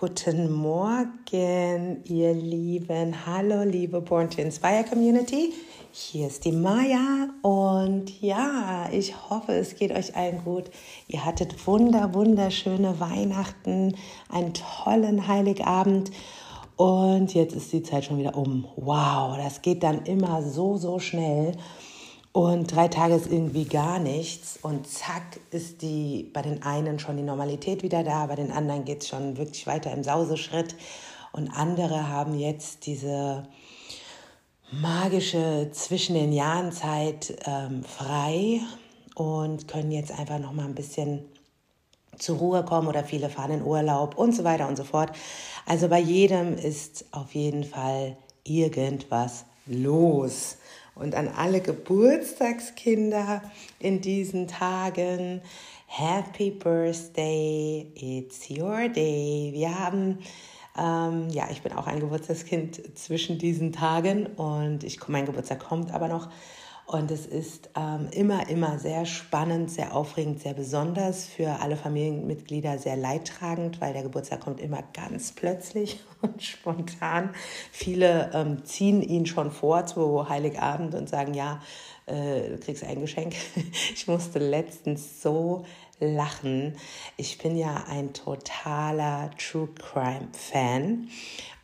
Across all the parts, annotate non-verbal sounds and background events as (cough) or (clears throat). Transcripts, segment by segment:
Guten Morgen, ihr Lieben. Hallo, liebe Born to Inspire Community. Hier ist die Maya und ja, ich hoffe, es geht euch allen gut. Ihr hattet wunder, wunderschöne Weihnachten, einen tollen Heiligabend und jetzt ist die Zeit schon wieder um. Wow, das geht dann immer so, so schnell. Und drei Tage ist irgendwie gar nichts. Und zack, ist die bei den einen schon die Normalität wieder da, bei den anderen geht es schon wirklich weiter im Sauseschritt. Und andere haben jetzt diese magische zwischen den Jahren Zeit ähm, frei und können jetzt einfach noch mal ein bisschen zur Ruhe kommen oder viele fahren in Urlaub und so weiter und so fort. Also bei jedem ist auf jeden Fall irgendwas los. Und an alle Geburtstagskinder in diesen Tagen, Happy Birthday, it's your day. Wir haben, ähm, ja, ich bin auch ein Geburtstagskind zwischen diesen Tagen und ich, mein Geburtstag kommt aber noch. Und es ist ähm, immer, immer sehr spannend, sehr aufregend, sehr besonders für alle Familienmitglieder, sehr leidtragend, weil der Geburtstag kommt immer ganz plötzlich (laughs) und spontan. Viele ähm, ziehen ihn schon vor zu Heiligabend und sagen, ja, äh, du kriegst ein Geschenk. (laughs) Ich musste letztens so lachen. Ich bin ja ein totaler True Crime Fan.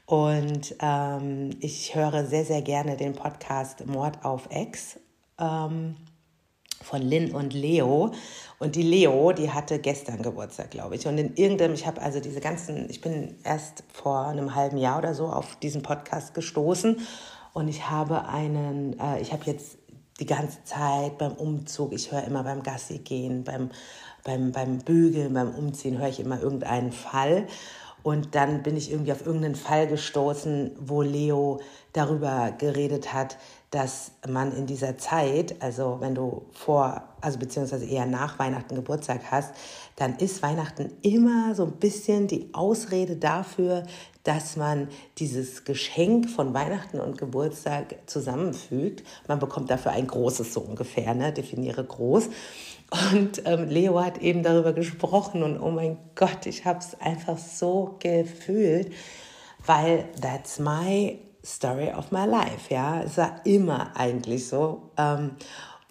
Und ähm, ich höre sehr, sehr gerne den Podcast Mord auf Ex ähm, von Lynn und Leo. Und die Leo, die hatte gestern Geburtstag, glaube ich. Und in irgendeinem, ich habe also diese ganzen, ich bin erst vor einem halben Jahr oder so auf diesen Podcast gestoßen. Und ich habe einen, äh, ich habe jetzt die ganze Zeit beim Umzug, ich höre immer beim Gassi gehen, beim, beim, beim Bügeln, beim Umziehen, höre ich immer irgendeinen Fall. Und dann bin ich irgendwie auf irgendeinen Fall gestoßen, wo Leo darüber geredet hat, dass man in dieser Zeit, also wenn du vor, also beziehungsweise eher nach Weihnachten Geburtstag hast, dann ist Weihnachten immer so ein bisschen die Ausrede dafür, dass man dieses Geschenk von Weihnachten und Geburtstag zusammenfügt. Man bekommt dafür ein großes so ungefähr, ne? definiere groß. Und ähm, Leo hat eben darüber gesprochen und oh mein Gott, ich habe es einfach so gefühlt, weil that's my Story of my life, ja. Es war immer eigentlich so. Ähm,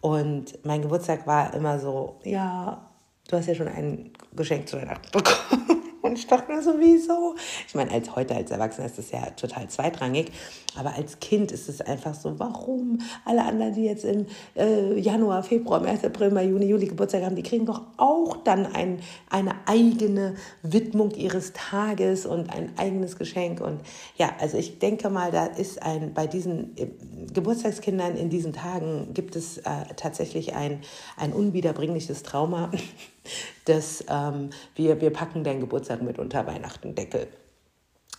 und mein Geburtstag war immer so, ja, du hast ja schon ein Geschenk zu Weihnachten (laughs) bekommen. Und ich dachte mir so? Ich meine, als heute als Erwachsener ist das ja total zweitrangig, aber als Kind ist es einfach so, warum? Alle anderen, die jetzt im äh, Januar, Februar, März, April, Mai, Juni, Juli Geburtstag haben, die kriegen doch auch dann ein, eine eigene Widmung ihres Tages und ein eigenes Geschenk. Und ja, also ich denke mal, da ist ein, bei diesen äh, Geburtstagskindern in diesen Tagen gibt es äh, tatsächlich ein, ein unwiederbringliches Trauma (laughs) dass ähm, wir, wir packen deinen Geburtstag mit unter Weihnachten Deckel.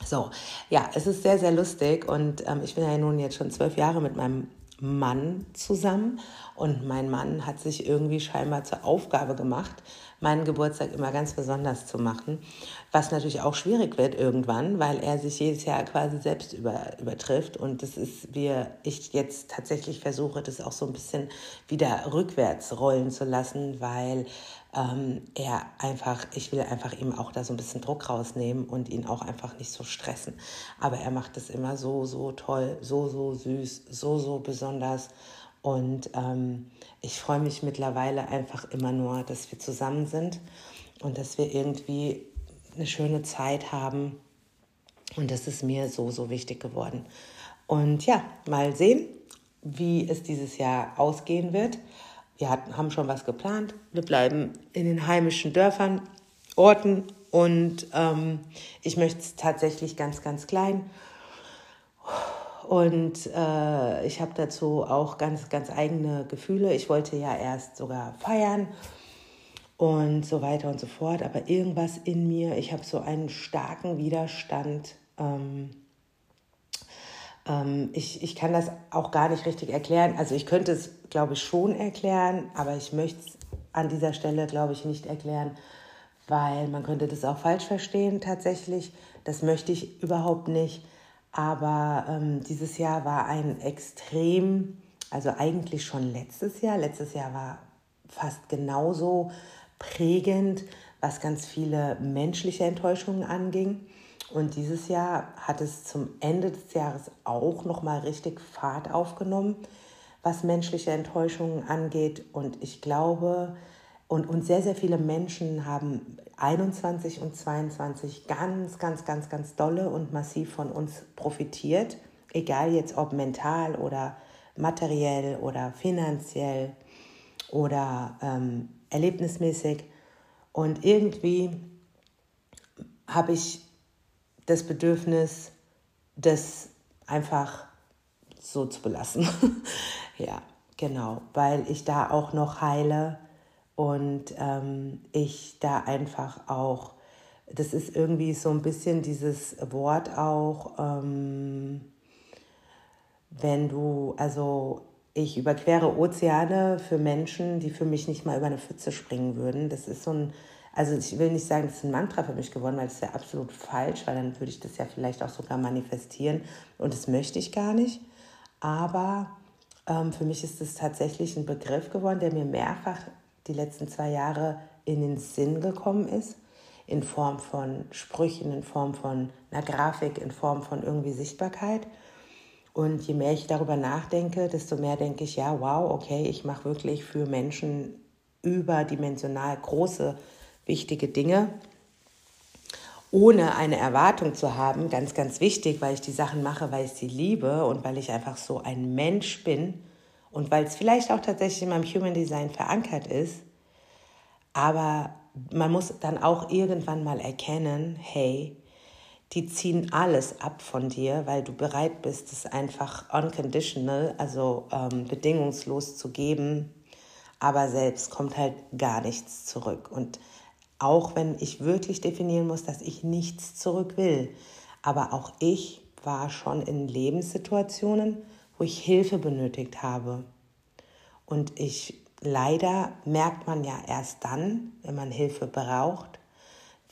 So, ja, es ist sehr, sehr lustig und ähm, ich bin ja nun jetzt schon zwölf Jahre mit meinem Mann zusammen und mein Mann hat sich irgendwie scheinbar zur Aufgabe gemacht, meinen Geburtstag immer ganz besonders zu machen, was natürlich auch schwierig wird irgendwann, weil er sich jedes Jahr quasi selbst über, übertrifft und das ist, wie ich jetzt tatsächlich versuche, das auch so ein bisschen wieder rückwärts rollen zu lassen, weil ähm, er einfach, ich will einfach ihm auch da so ein bisschen Druck rausnehmen und ihn auch einfach nicht so stressen. Aber er macht es immer so, so toll, so, so süß, so, so besonders. Und ähm, ich freue mich mittlerweile einfach immer nur, dass wir zusammen sind und dass wir irgendwie eine schöne Zeit haben. Und das ist mir so, so wichtig geworden. Und ja, mal sehen, wie es dieses Jahr ausgehen wird wir haben schon was geplant. Wir bleiben in den heimischen Dörfern, Orten und ähm, ich möchte es tatsächlich ganz, ganz klein. Und äh, ich habe dazu auch ganz, ganz eigene Gefühle. Ich wollte ja erst sogar feiern und so weiter und so fort. Aber irgendwas in mir, ich habe so einen starken Widerstand. Ähm, ähm, ich, ich kann das auch gar nicht richtig erklären. Also ich könnte es, glaube ich, schon erklären, aber ich möchte es an dieser Stelle, glaube ich, nicht erklären, weil man könnte das auch falsch verstehen tatsächlich. Das möchte ich überhaupt nicht. Aber ähm, dieses Jahr war ein extrem, also eigentlich schon letztes Jahr. Letztes Jahr war fast genauso prägend, was ganz viele menschliche Enttäuschungen anging. Und dieses Jahr hat es zum Ende des Jahres auch nochmal richtig Fahrt aufgenommen, was menschliche Enttäuschungen angeht. Und ich glaube, und, und sehr, sehr viele Menschen haben 21 und 22 ganz, ganz, ganz, ganz dolle und massiv von uns profitiert. Egal jetzt ob mental oder materiell oder finanziell oder ähm, erlebnismäßig. Und irgendwie habe ich das Bedürfnis, das einfach so zu belassen. (laughs) ja, genau, weil ich da auch noch heile und ähm, ich da einfach auch, das ist irgendwie so ein bisschen dieses Wort auch, ähm, wenn du, also ich überquere Ozeane für Menschen, die für mich nicht mal über eine Pfütze springen würden. Das ist so ein, also ich will nicht sagen, das ist ein Mantra für mich geworden, weil das wäre absolut falsch, weil dann würde ich das ja vielleicht auch sogar manifestieren und das möchte ich gar nicht. Aber für mich ist es tatsächlich ein Begriff geworden, der mir mehrfach die letzten zwei Jahre in den Sinn gekommen ist, in Form von Sprüchen, in Form von einer Grafik, in Form von irgendwie Sichtbarkeit. Und je mehr ich darüber nachdenke, desto mehr denke ich, ja, wow, okay, ich mache wirklich für Menschen überdimensional große wichtige Dinge, ohne eine Erwartung zu haben, ganz, ganz wichtig, weil ich die Sachen mache, weil ich sie liebe und weil ich einfach so ein Mensch bin und weil es vielleicht auch tatsächlich in meinem Human Design verankert ist. Aber man muss dann auch irgendwann mal erkennen, hey, die ziehen alles ab von dir, weil du bereit bist, es einfach unconditional, also ähm, bedingungslos zu geben, aber selbst kommt halt gar nichts zurück. Und auch wenn ich wirklich definieren muss, dass ich nichts zurück will. Aber auch ich war schon in Lebenssituationen, wo ich Hilfe benötigt habe. Und ich leider merkt man ja erst dann, wenn man Hilfe braucht,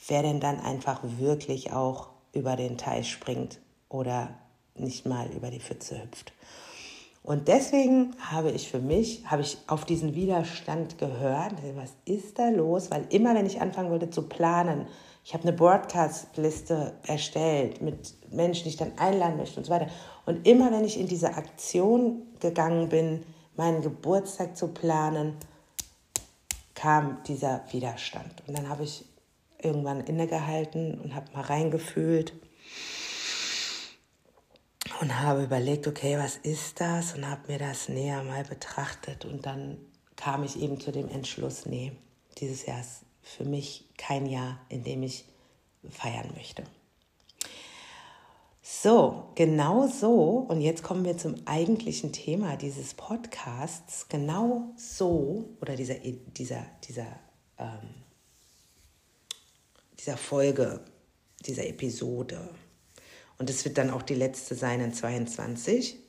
wer denn dann einfach wirklich auch über den Teich springt oder nicht mal über die Pfütze hüpft. Und deswegen habe ich für mich, habe ich auf diesen Widerstand gehört, was ist da los? Weil immer, wenn ich anfangen würde zu planen, ich habe eine Broadcast-Liste erstellt mit Menschen, die ich dann einladen möchte und so weiter. Und immer, wenn ich in diese Aktion gegangen bin, meinen Geburtstag zu planen, kam dieser Widerstand. Und dann habe ich irgendwann innegehalten und habe mal reingefühlt und habe überlegt, okay, was ist das? Und habe mir das näher mal betrachtet. Und dann kam ich eben zu dem Entschluss, nee, dieses Jahr ist für mich kein Jahr, in dem ich feiern möchte. So, genau so, und jetzt kommen wir zum eigentlichen Thema dieses Podcasts. Genau so, oder dieser, dieser, dieser, ähm, dieser Folge, dieser Episode, und es wird dann auch die letzte sein in 22.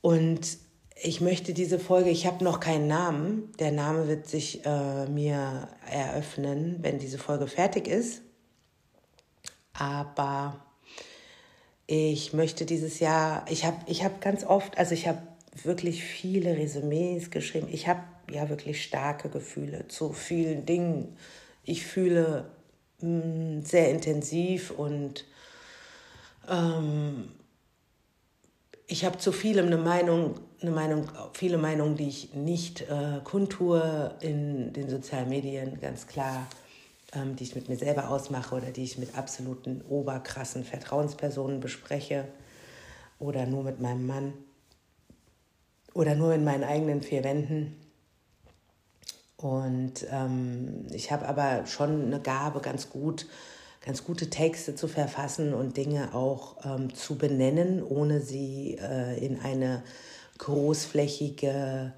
Und ich möchte diese Folge, ich habe noch keinen Namen. Der Name wird sich äh, mir eröffnen, wenn diese Folge fertig ist. Aber ich möchte dieses Jahr, ich habe ich hab ganz oft, also ich habe wirklich viele Resümees geschrieben. Ich habe ja wirklich starke Gefühle zu vielen Dingen. Ich fühle mh, mm, sehr intensiv und ähm, ich habe zu vielem eine Meinung, eine Meinung, viele Meinungen, die ich nicht äh, kundtue in den sozialen Medien, ganz klar, ähm, die ich mit mir selber ausmache oder die ich mit absoluten oberkrassen Vertrauenspersonen bespreche oder nur mit meinem Mann oder nur in meinen eigenen vier Wänden. Und ähm, ich habe aber schon eine Gabe, ganz gut ganz gute Texte zu verfassen und Dinge auch ähm, zu benennen, ohne sie äh, in eine großflächige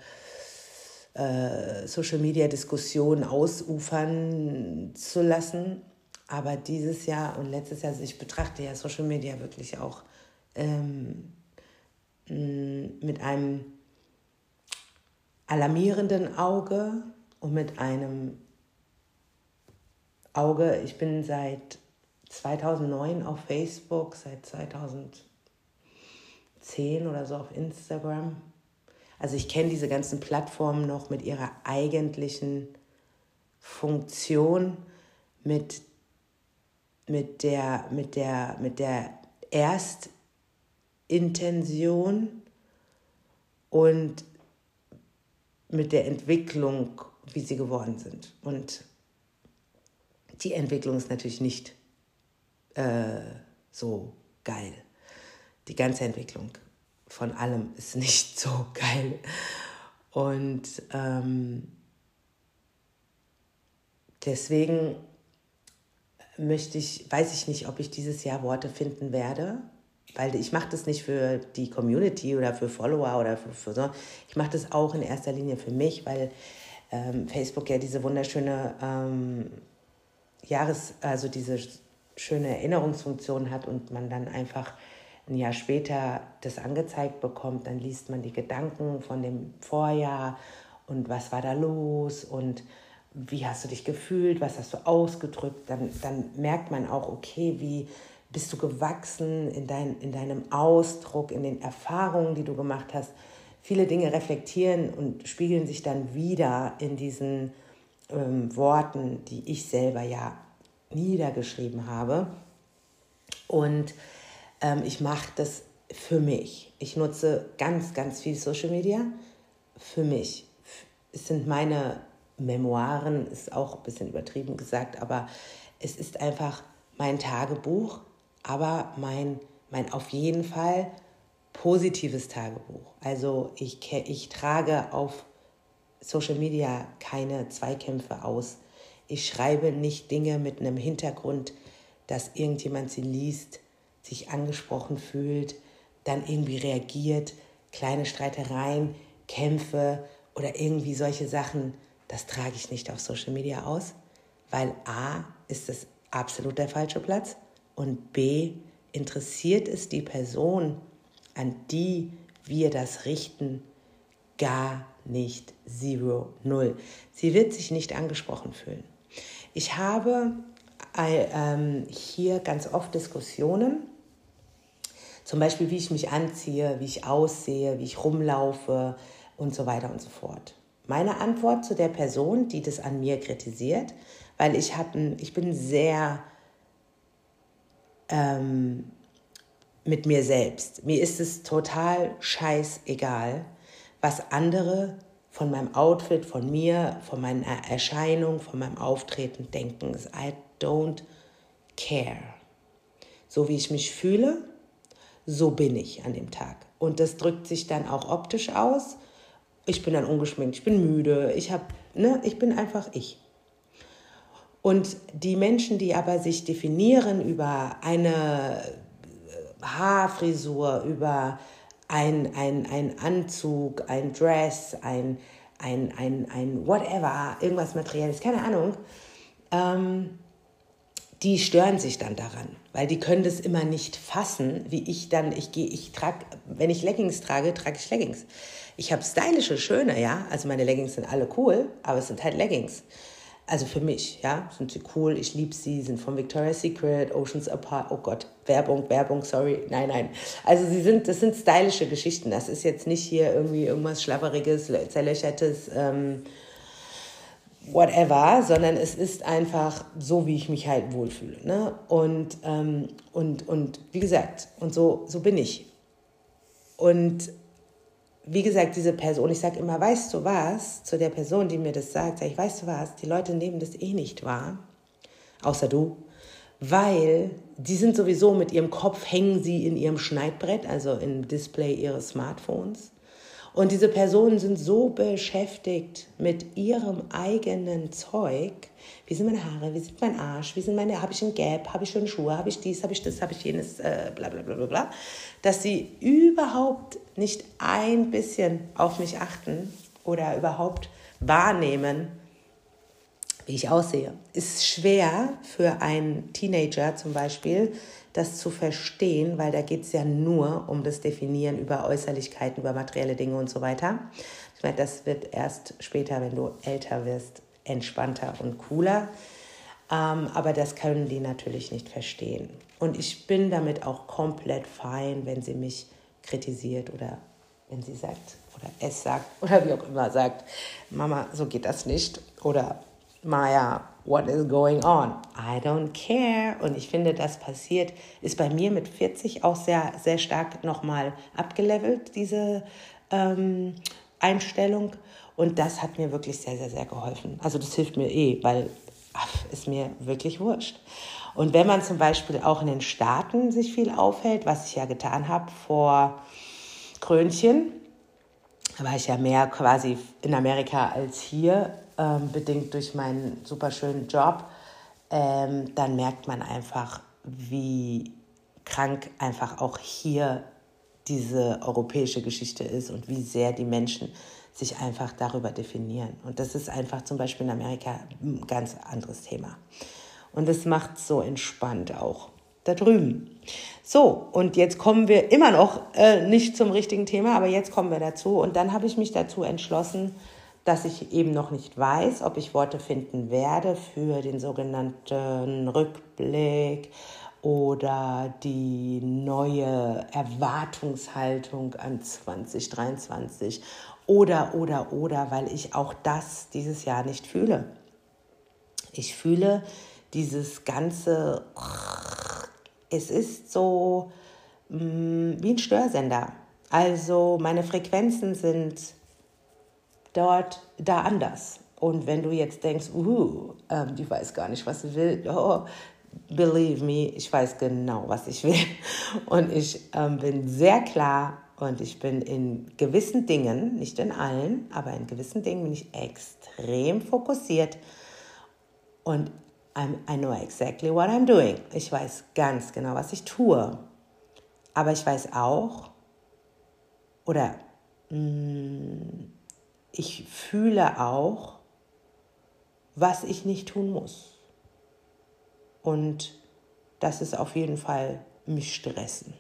äh, Social-Media-Diskussion ausufern zu lassen. Aber dieses Jahr und letztes Jahr, also ich betrachte ja Social Media wirklich auch ähm, mit einem alarmierenden Auge und mit einem Auge. Ich bin seit 2009 auf Facebook, seit 2010 oder so auf Instagram. Also ich kenne diese ganzen Plattformen noch mit ihrer eigentlichen Funktion, mit mit der, mit der, mit der Erstintention und mit der Entwicklung, wie sie geworden sind. Und die Entwicklung ist natürlich nicht äh, so geil. Die ganze Entwicklung von allem ist (laughs) nicht so geil. Und ähm, deswegen möchte ich, weiß ich nicht, ob ich dieses Jahr Worte finden werde, weil ich mache das nicht für die Community oder für Follower oder für, für so. Ich mache das auch in erster Linie für mich, weil ähm, Facebook ja diese wunderschöne ähm, Jahres, also diese schöne Erinnerungsfunktion hat und man dann einfach ein Jahr später das angezeigt bekommt, dann liest man die Gedanken von dem Vorjahr und was war da los und wie hast du dich gefühlt, was hast du ausgedrückt, dann, dann merkt man auch, okay, wie bist du gewachsen in, dein, in deinem Ausdruck, in den Erfahrungen, die du gemacht hast. Viele Dinge reflektieren und spiegeln sich dann wieder in diesen ähm, Worten, die ich selber ja niedergeschrieben habe. Und ähm, ich mache das für mich. Ich nutze ganz, ganz viel Social Media für mich. Es sind meine Memoiren, ist auch ein bisschen übertrieben gesagt, aber es ist einfach mein Tagebuch, aber mein, mein auf jeden Fall positives Tagebuch. Also ich, ich trage auf Social Media keine Zweikämpfe aus. Ich schreibe nicht Dinge mit einem Hintergrund, dass irgendjemand sie liest, sich angesprochen fühlt, dann irgendwie reagiert, kleine Streitereien, Kämpfe oder irgendwie solche Sachen, das trage ich nicht auf Social Media aus, weil a ist es absolut der falsche Platz und b interessiert es die Person, an die wir das richten, gar nicht zero, null. Sie wird sich nicht angesprochen fühlen. Ich habe äh, hier ganz oft Diskussionen, zum Beispiel wie ich mich anziehe, wie ich aussehe, wie ich rumlaufe und so weiter und so fort. Meine Antwort zu der Person, die das an mir kritisiert, weil ich, hab, ich bin sehr ähm, mit mir selbst. Mir ist es total scheißegal, was andere von meinem Outfit, von mir, von meiner Erscheinung, von meinem Auftreten denken. I don't care. So wie ich mich fühle, so bin ich an dem Tag. Und das drückt sich dann auch optisch aus. Ich bin dann ungeschminkt, ich bin müde, ich, hab, ne, ich bin einfach ich. Und die Menschen, die aber sich definieren über eine Haarfrisur, über ein, ein, ein Anzug, ein Dress, ein, ein, ein, ein whatever, irgendwas Materielles, keine Ahnung, ähm, die stören sich dann daran, weil die können das immer nicht fassen, wie ich dann, ich gehe, ich trage, wenn ich Leggings trage, trage ich Leggings. Ich habe stylische, schöne, ja, also meine Leggings sind alle cool, aber es sind halt Leggings. Also für mich, ja, sind sie cool, ich liebe sie, sind von Victoria's Secret, Oceans Apart, oh Gott, Werbung, Werbung, sorry, nein, nein. Also sie sind, das sind stylische Geschichten, das ist jetzt nicht hier irgendwie irgendwas Schlapperiges, Zerlöchertes, ähm, whatever, sondern es ist einfach so, wie ich mich halt wohlfühle. Ne? Und, ähm, und, und wie gesagt, und so, so bin ich. Und wie gesagt, diese Person, ich sage immer, weißt du was, zu der Person, die mir das sagt, sage ich, weißt du was, die Leute nehmen das eh nicht wahr, außer du, weil die sind sowieso mit ihrem Kopf, hängen sie in ihrem Schneidbrett, also im Display ihres Smartphones und diese Personen sind so beschäftigt mit ihrem eigenen Zeug. Wie sind meine Haare? Wie sieht mein Arsch? Wie sind meine, habe ich ein Gap? Habe ich schöne Schuhe? Habe ich dies? Habe ich das? Habe ich jenes? Äh, bla, bla, bla, bla. Dass sie überhaupt nicht ein bisschen auf mich achten oder überhaupt wahrnehmen, wie ich aussehe. Ist schwer für einen Teenager zum Beispiel, das zu verstehen, weil da geht es ja nur um das Definieren über Äußerlichkeiten, über materielle Dinge und so weiter. Ich meine, das wird erst später, wenn du älter wirst, entspannter und cooler. Ähm, aber das können die natürlich nicht verstehen. Und ich bin damit auch komplett fein, wenn sie mich kritisiert oder wenn sie sagt oder es sagt oder wie auch immer sagt, Mama, so geht das nicht. Oder Maya, what is going on? I don't care. Und ich finde, das passiert, ist bei mir mit 40 auch sehr, sehr stark nochmal abgelevelt, diese ähm, Einstellung. Und das hat mir wirklich sehr, sehr, sehr geholfen. Also das hilft mir eh, weil ach, ist mir wirklich wurscht. Und wenn man zum Beispiel auch in den Staaten sich viel aufhält, was ich ja getan habe vor Krönchen, war ich ja mehr quasi in Amerika als hier, ähm, bedingt durch meinen super schönen Job, ähm, dann merkt man einfach, wie krank einfach auch hier diese europäische Geschichte ist und wie sehr die Menschen sich einfach darüber definieren. Und das ist einfach zum Beispiel in Amerika ein ganz anderes Thema. Und das macht so entspannt auch da drüben. So, und jetzt kommen wir immer noch äh, nicht zum richtigen Thema, aber jetzt kommen wir dazu. Und dann habe ich mich dazu entschlossen, dass ich eben noch nicht weiß, ob ich Worte finden werde für den sogenannten Rückblick oder die neue Erwartungshaltung an 2023 oder, oder, oder, weil ich auch das dieses Jahr nicht fühle. Ich fühle dieses ganze, es ist so mm, wie ein Störsender. Also meine Frequenzen sind dort, da anders. Und wenn du jetzt denkst, uh, ähm, die weiß gar nicht, was sie will, (laughs) oh, believe me, ich weiß genau, was ich will. (laughs) Und ich ähm, bin sehr klar und ich bin in gewissen Dingen, nicht in allen, aber in gewissen Dingen bin ich extrem fokussiert. Und I'm, I know exactly what I'm doing. Ich weiß ganz genau, was ich tue. Aber ich weiß auch, oder mh, mm, ich fühle auch, was ich nicht tun muss. Und das ist auf jeden Fall mich stressen.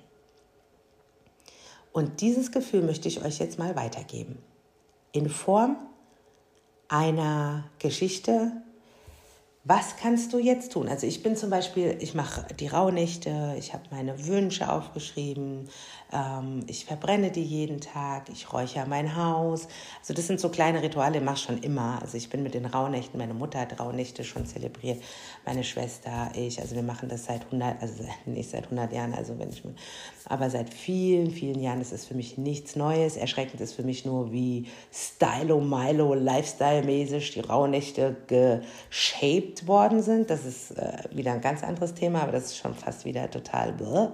Und dieses Gefühl möchte ich euch jetzt mal weitergeben. In Form einer Geschichte, was kannst du jetzt tun? Also ich bin zum Beispiel, ich mache die Rauhnächte, ich habe meine Wünsche aufgeschrieben, ähm, ich verbrenne die jeden Tag, ich räuchere mein Haus. Also das sind so kleine Rituale, mache schon immer. Also ich bin mit den Rauhnächten, meine Mutter hat Rauhnächte schon zelebriert, meine Schwester, ich. Also wir machen das seit 100, also (laughs) nicht seit 100 Jahren, also wenn ich, aber seit vielen, vielen Jahren ist es für mich nichts Neues. Erschreckend ist für mich nur, wie Stylo-Milo, Lifestyle-mäßig die Rauhnächte geshaped geliebt worden sind. Das ist äh, wieder ein ganz anderes Thema, aber das ist schon fast wieder total bläh,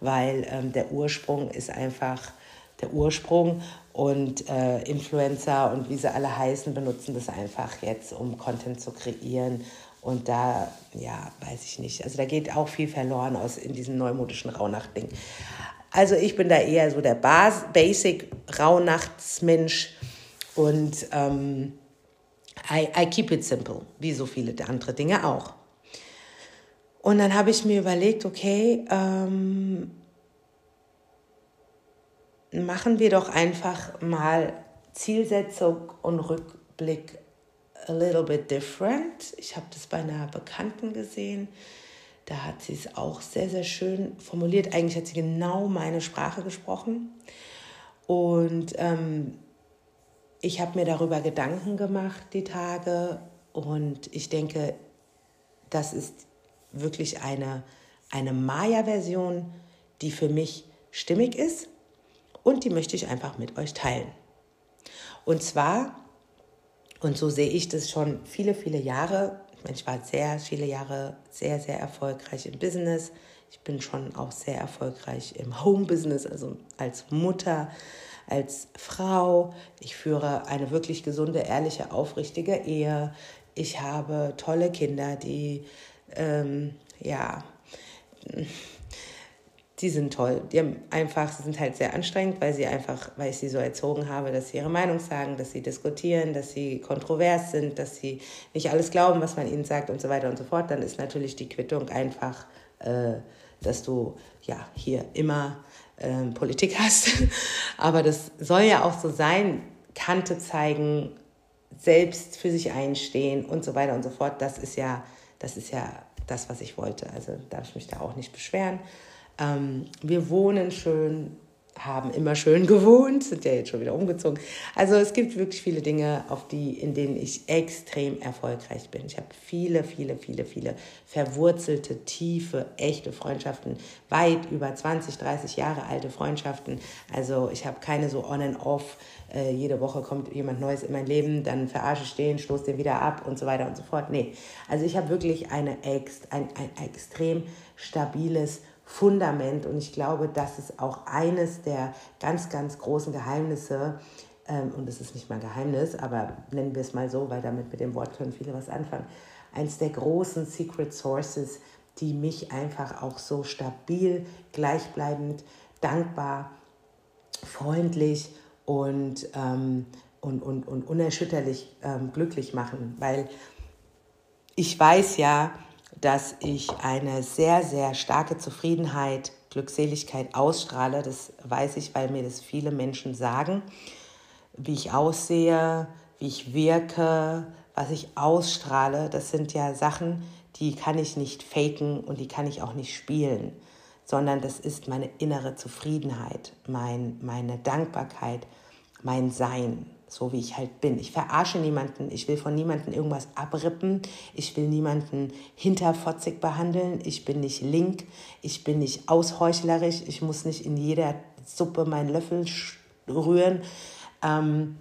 weil ähm, der Ursprung ist einfach der Ursprung und äh, Influencer und wie sie alle heißen, benutzen das einfach jetzt, um Content zu kreieren. Und da, ja, weiß ich nicht. Also da geht auch viel verloren aus in diesem neumodischen Rauhnacht-Ding. Also ich bin da eher so der Bas Basic Rauhnachtsmensch und ähm, I, I keep it simple, wie so viele andere Dinge auch. Und dann habe ich mir überlegt, okay, ähm, machen wir doch einfach mal Zielsetzung und Rückblick a little bit different. Ich habe das bei einer Bekannten gesehen. Da hat sie es auch sehr, sehr schön formuliert. Eigentlich hat sie genau meine Sprache gesprochen. Und ähm, ich habe mir darüber Gedanken gemacht, die Tage, und ich denke, das ist wirklich eine, eine Maya-Version, die für mich stimmig ist und die möchte ich einfach mit euch teilen. Und zwar, und so sehe ich das schon viele, viele Jahre, ich war sehr viele Jahre sehr, sehr erfolgreich im Business. Ich bin schon auch sehr erfolgreich im Home-Business, also als Mutter, als Frau. Ich führe eine wirklich gesunde, ehrliche, aufrichtige Ehe. Ich habe tolle Kinder, die, ähm, ja, die sind toll. Die haben einfach, sie sind halt sehr anstrengend, weil sie einfach, weil ich sie so erzogen habe, dass sie ihre Meinung sagen, dass sie diskutieren, dass sie kontrovers sind, dass sie nicht alles glauben, was man ihnen sagt und so weiter und so fort. Dann ist natürlich die Quittung einfach, äh, dass du ja hier immer ähm, Politik (laughs) hast. Aber das soll ja auch so sein, Kante zeigen, selbst für sich einstehen und so weiter und so fort. Das ist ja, das ist ja das, was ich wollte. Also darf ich mich da auch nicht beschweren. Ähm, wir wohnen schön. Haben immer schön gewohnt, sind ja jetzt schon wieder umgezogen. Also es gibt wirklich viele Dinge, auf die, in denen ich extrem erfolgreich bin. Ich habe viele, viele, viele, viele verwurzelte, tiefe, echte Freundschaften, weit über 20, 30 Jahre alte Freundschaften. Also ich habe keine so on and off, äh, jede Woche kommt jemand Neues in mein Leben, dann verarsche ich den, stoße den wieder ab und so weiter und so fort. Nee, also ich habe wirklich eine ex, ein, ein extrem stabiles Fundament. Und ich glaube, das ist auch eines der ganz, ganz großen Geheimnisse. Ähm, und es ist nicht mal Geheimnis, aber nennen wir es mal so, weil damit mit dem Wort können viele was anfangen. Eines der großen Secret Sources, die mich einfach auch so stabil, gleichbleibend, dankbar, freundlich und, ähm, und, und, und unerschütterlich ähm, glücklich machen. Weil ich weiß ja, dass ich eine sehr, sehr starke Zufriedenheit, Glückseligkeit ausstrahle. Das weiß ich, weil mir das viele Menschen sagen, wie ich aussehe, wie ich wirke, was ich ausstrahle. Das sind ja Sachen, die kann ich nicht faken und die kann ich auch nicht spielen, sondern das ist meine innere Zufriedenheit, mein, meine Dankbarkeit, mein Sein so wie ich halt bin. Ich verarsche niemanden, ich will von niemanden irgendwas abrippen, ich will niemanden hinterfotzig behandeln, ich bin nicht link, ich bin nicht ausheuchlerisch, ich muss nicht in jeder Suppe meinen Löffel rühren. Ähm,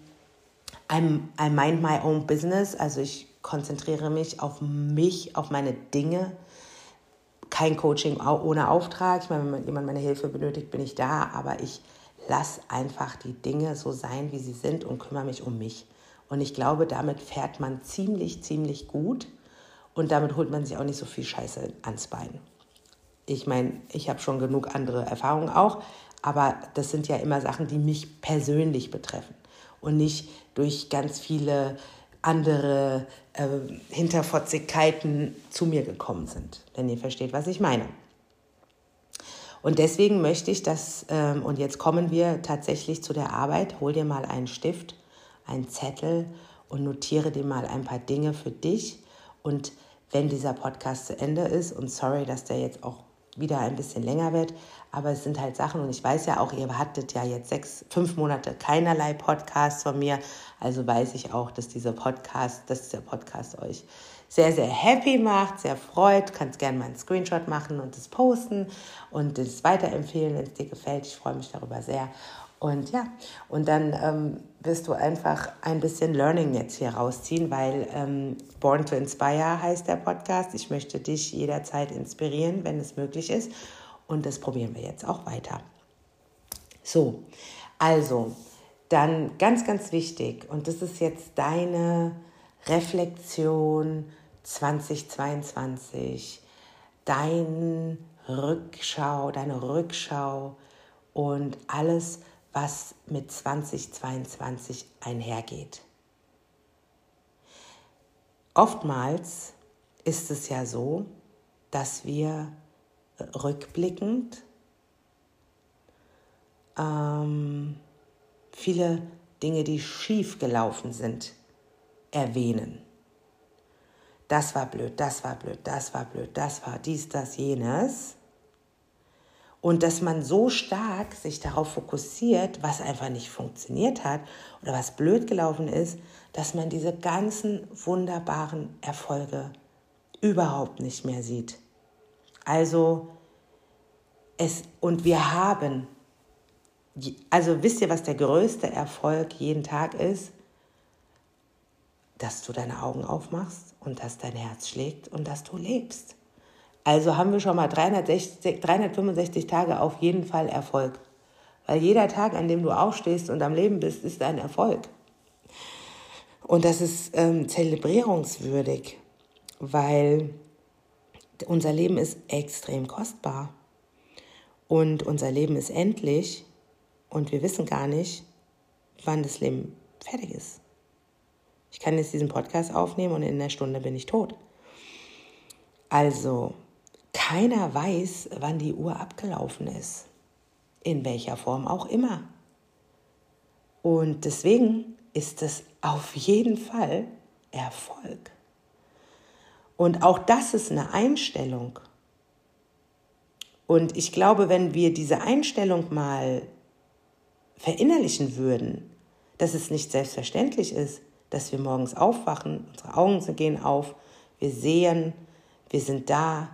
I'm, I mind my own business, also ich konzentriere mich auf mich, auf meine Dinge. Kein Coaching ohne Auftrag. Ich meine, wenn jemand meine Hilfe benötigt, bin ich da, aber ich lass einfach die Dinge so sein, wie sie sind und kümmere mich um mich. Und ich glaube, damit fährt man ziemlich, ziemlich gut und damit holt man sich auch nicht so viel Scheiße ans Bein. Ich meine, ich habe schon genug andere Erfahrungen auch, aber das sind ja immer Sachen, die mich persönlich betreffen und nicht durch ganz viele andere äh, Hinterfotzigkeiten zu mir gekommen sind, wenn ihr versteht, was ich meine. Und deswegen möchte ich das, ähm, und jetzt kommen wir tatsächlich zu der Arbeit, hol dir mal einen Stift, einen Zettel und notiere dir mal ein paar Dinge für dich. Und wenn dieser Podcast zu Ende ist, und sorry, dass der jetzt auch wieder ein bisschen länger wird, aber es sind halt Sachen und ich weiß ja auch, ihr hattet ja jetzt sechs, fünf Monate keinerlei Podcasts von mir, also weiß ich auch, dass dieser Podcast, dass dieser Podcast euch sehr, sehr happy macht, sehr freut, kannst gerne mal einen Screenshot machen und das posten und das weiterempfehlen, wenn es dir gefällt. Ich freue mich darüber sehr. Und ja, und dann ähm, wirst du einfach ein bisschen Learning jetzt hier rausziehen, weil ähm, Born to Inspire heißt der Podcast. Ich möchte dich jederzeit inspirieren, wenn es möglich ist. Und das probieren wir jetzt auch weiter. So, also, dann ganz, ganz wichtig, und das ist jetzt deine Reflexion, 2022, dein Rückschau, deine Rückschau und alles, was mit 2022 einhergeht. Oftmals ist es ja so, dass wir rückblickend ähm, viele Dinge, die schief gelaufen sind, erwähnen das war blöd, das war blöd, das war blöd, das war dies, das, jenes. Und dass man so stark sich darauf fokussiert, was einfach nicht funktioniert hat oder was blöd gelaufen ist, dass man diese ganzen wunderbaren Erfolge überhaupt nicht mehr sieht. Also es und wir haben also wisst ihr, was der größte Erfolg jeden Tag ist? Dass du deine Augen aufmachst und dass dein Herz schlägt und dass du lebst. Also haben wir schon mal 360, 365 Tage auf jeden Fall Erfolg. Weil jeder Tag, an dem du aufstehst und am Leben bist, ist ein Erfolg. Und das ist ähm, zelebrierungswürdig, weil unser Leben ist extrem kostbar. Und unser Leben ist endlich und wir wissen gar nicht, wann das Leben fertig ist. Ich kann jetzt diesen Podcast aufnehmen und in einer Stunde bin ich tot. Also, keiner weiß, wann die Uhr abgelaufen ist. In welcher Form auch immer. Und deswegen ist es auf jeden Fall Erfolg. Und auch das ist eine Einstellung. Und ich glaube, wenn wir diese Einstellung mal verinnerlichen würden, dass es nicht selbstverständlich ist, dass wir morgens aufwachen, unsere Augen gehen auf, wir sehen, wir sind da,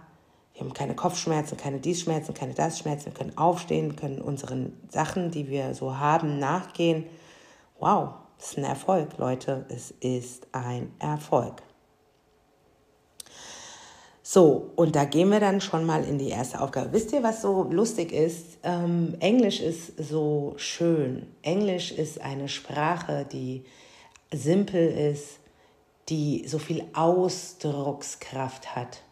wir haben keine Kopfschmerzen, keine dies Schmerzen, keine das Schmerzen, wir können aufstehen, können unseren Sachen, die wir so haben, nachgehen. Wow, das ist ein Erfolg, Leute, es ist ein Erfolg. So, und da gehen wir dann schon mal in die erste Aufgabe. Wisst ihr, was so lustig ist? Ähm, Englisch ist so schön. Englisch ist eine Sprache, die simpel ist, die so viel Ausdruckskraft hat.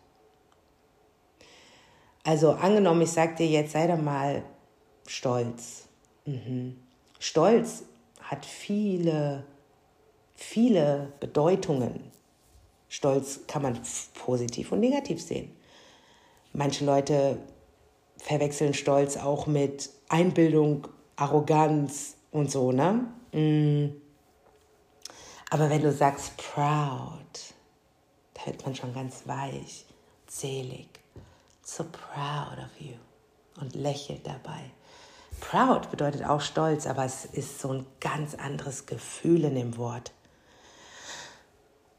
Also angenommen, ich sage dir jetzt, sei doch mal stolz. Mhm. Stolz hat viele, viele Bedeutungen. Stolz kann man positiv und negativ sehen. Manche Leute verwechseln Stolz auch mit Einbildung, Arroganz und so, ne? Mm. Aber wenn du sagst proud, da wird man schon ganz weich, selig. So proud of you. Und lächelt dabei. Proud bedeutet auch stolz, aber es ist so ein ganz anderes Gefühl in dem Wort.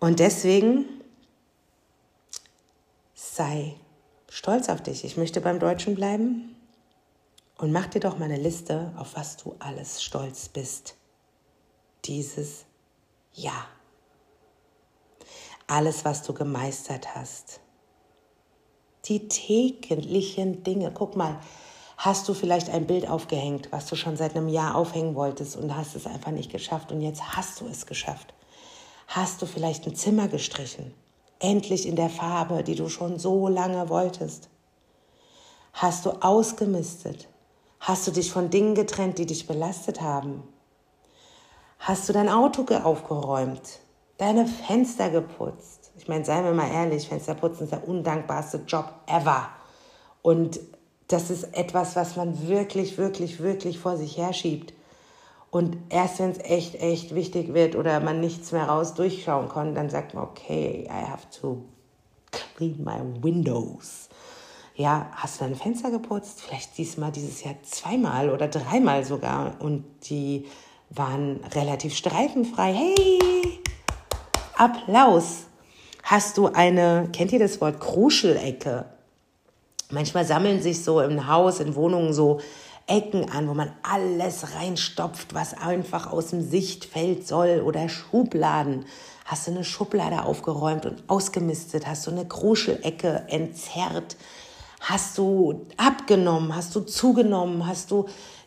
Und deswegen sei stolz auf dich. Ich möchte beim Deutschen bleiben. Und mach dir doch mal eine Liste, auf was du alles stolz bist. Dieses Jahr. Alles, was du gemeistert hast. Die täglichen Dinge. Guck mal, hast du vielleicht ein Bild aufgehängt, was du schon seit einem Jahr aufhängen wolltest und hast es einfach nicht geschafft und jetzt hast du es geschafft. Hast du vielleicht ein Zimmer gestrichen? Endlich in der Farbe, die du schon so lange wolltest? Hast du ausgemistet? Hast du dich von Dingen getrennt, die dich belastet haben? Hast du dein Auto aufgeräumt? Deine Fenster geputzt? Ich meine, seien wir mal ehrlich, Fensterputzen ist der undankbarste Job ever. Und das ist etwas, was man wirklich, wirklich, wirklich vor sich herschiebt. Und erst wenn es echt, echt wichtig wird oder man nichts mehr raus durchschauen kann, dann sagt man, okay, I have to clean my windows. Ja, hast du deine Fenster geputzt? Vielleicht diesmal dieses Jahr zweimal oder dreimal sogar. Und die waren relativ streifenfrei. Hey, Applaus. Hast du eine, kennt ihr das Wort Kruschelecke? Manchmal sammeln sich so im Haus, in Wohnungen so Ecken an, wo man alles reinstopft, was einfach aus dem Sichtfeld soll oder Schubladen. Hast du eine Schublade aufgeräumt und ausgemistet? Hast du eine Kruschelecke entzerrt? Hast du abgenommen? Hast du zugenommen? Hast du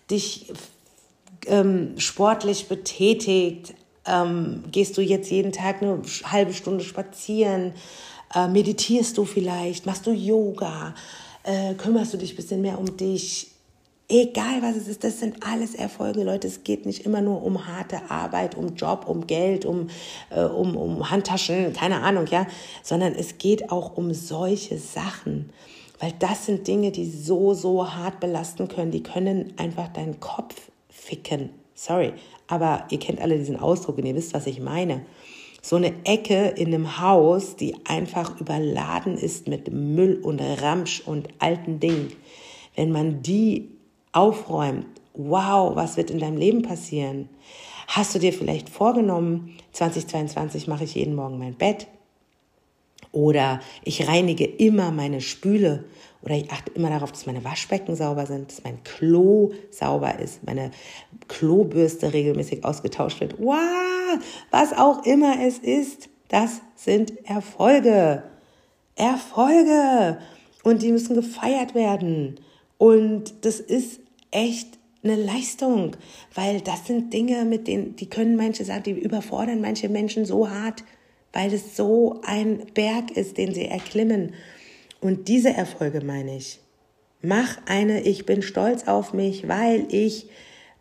dich ähm, sportlich betätigt? Ähm, gehst du jetzt jeden Tag eine halbe Stunde spazieren? Äh, meditierst du vielleicht? Machst du Yoga? Äh, kümmerst du dich ein bisschen mehr um dich? Egal was es ist, das sind alles Erfolge, Leute. Es geht nicht immer nur um harte Arbeit, um Job, um Geld, um, äh, um, um Handtaschen, keine Ahnung, ja, sondern es geht auch um solche Sachen. Weil das sind Dinge, die so, so hart belasten können. Die können einfach deinen Kopf ficken. Sorry, aber ihr kennt alle diesen Ausdruck und ihr wisst, was ich meine. So eine Ecke in einem Haus, die einfach überladen ist mit Müll und Ramsch und alten Dingen. Wenn man die aufräumt, wow, was wird in deinem Leben passieren? Hast du dir vielleicht vorgenommen, 2022 mache ich jeden Morgen mein Bett? Oder ich reinige immer meine Spüle oder ich achte immer darauf, dass meine Waschbecken sauber sind, dass mein Klo sauber ist, meine Klobürste regelmäßig ausgetauscht wird. Wow, was auch immer es ist, das sind Erfolge. Erfolge. Und die müssen gefeiert werden. Und das ist echt eine Leistung, weil das sind Dinge, mit denen, die können manche sagen, die überfordern manche Menschen so hart, weil es so ein Berg ist, den sie erklimmen. Und diese Erfolge meine ich. Mach eine, ich bin stolz auf mich, weil ich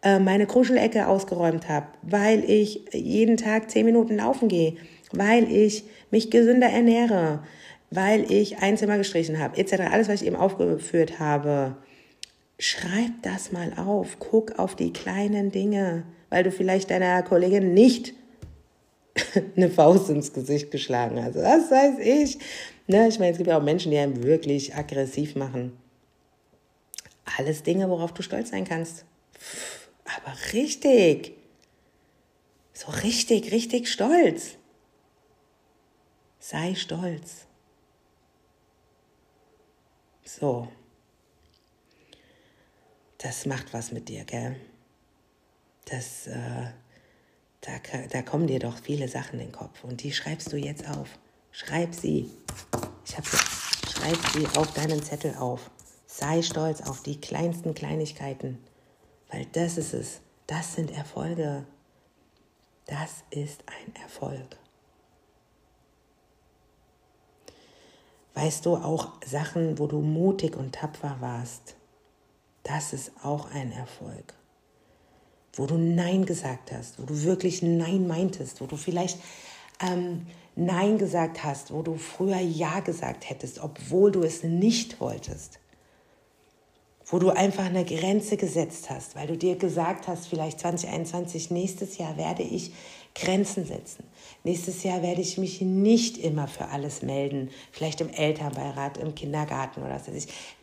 äh, meine Kruschelecke ausgeräumt habe, weil ich jeden Tag zehn Minuten laufen gehe, weil ich mich gesünder ernähre, weil ich ein Zimmer gestrichen habe, etc. Alles, was ich eben aufgeführt habe. Schreib das mal auf. Guck auf die kleinen Dinge, weil du vielleicht deiner Kollegin nicht (laughs) eine Faust ins Gesicht geschlagen hast. Was weiß ich. Ne, ich meine, es gibt ja auch Menschen, die einen wirklich aggressiv machen. Alles Dinge, worauf du stolz sein kannst. aber richtig. So richtig, richtig stolz. Sei stolz. So. Das macht was mit dir, gell? Das, äh, da, da kommen dir doch viele Sachen in den Kopf und die schreibst du jetzt auf. Schreib sie. Ich habe schreib sie auf deinen Zettel auf. Sei stolz auf die kleinsten Kleinigkeiten, weil das ist es. Das sind Erfolge. Das ist ein Erfolg. Weißt du auch Sachen, wo du mutig und tapfer warst? Das ist auch ein Erfolg. Wo du Nein gesagt hast, wo du wirklich Nein meintest, wo du vielleicht ähm, Nein gesagt hast, wo du früher Ja gesagt hättest, obwohl du es nicht wolltest. Wo du einfach eine Grenze gesetzt hast, weil du dir gesagt hast, vielleicht 2021, nächstes Jahr werde ich Grenzen setzen. Nächstes Jahr werde ich mich nicht immer für alles melden, vielleicht im Elternbeirat, im Kindergarten oder so.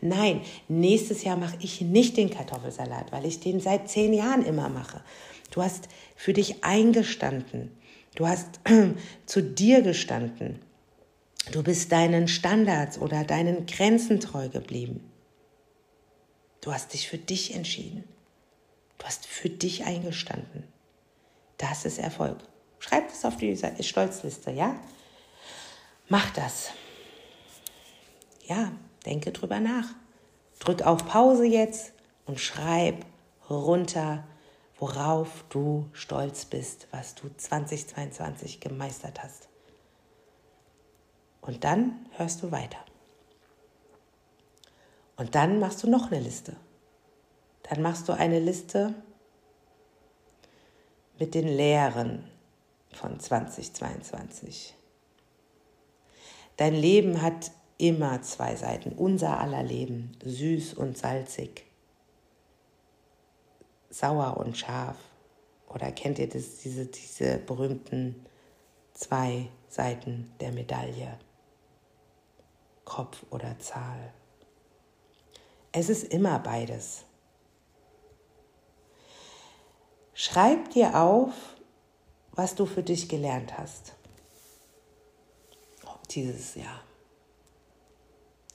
Nein, nächstes Jahr mache ich nicht den Kartoffelsalat, weil ich den seit zehn Jahren immer mache. Du hast für dich eingestanden. Du hast (clears throat) zu dir gestanden. Du bist deinen Standards oder deinen Grenzen treu geblieben. Du hast dich für dich entschieden. Du hast für dich eingestanden. Das ist Erfolg. Schreib das auf die Stolzliste, ja? Mach das. Ja, denke drüber nach. Drück auf Pause jetzt und schreib runter, worauf du stolz bist, was du 2022 gemeistert hast. Und dann hörst du weiter. Und dann machst du noch eine Liste. Dann machst du eine Liste mit den Lehren von 2022. Dein Leben hat immer zwei Seiten, unser aller Leben, süß und salzig, sauer und scharf. Oder kennt ihr das, diese, diese berühmten zwei Seiten der Medaille? Kopf oder Zahl. Es ist immer beides. Schreib dir auf, was du für dich gelernt hast. Dieses Jahr.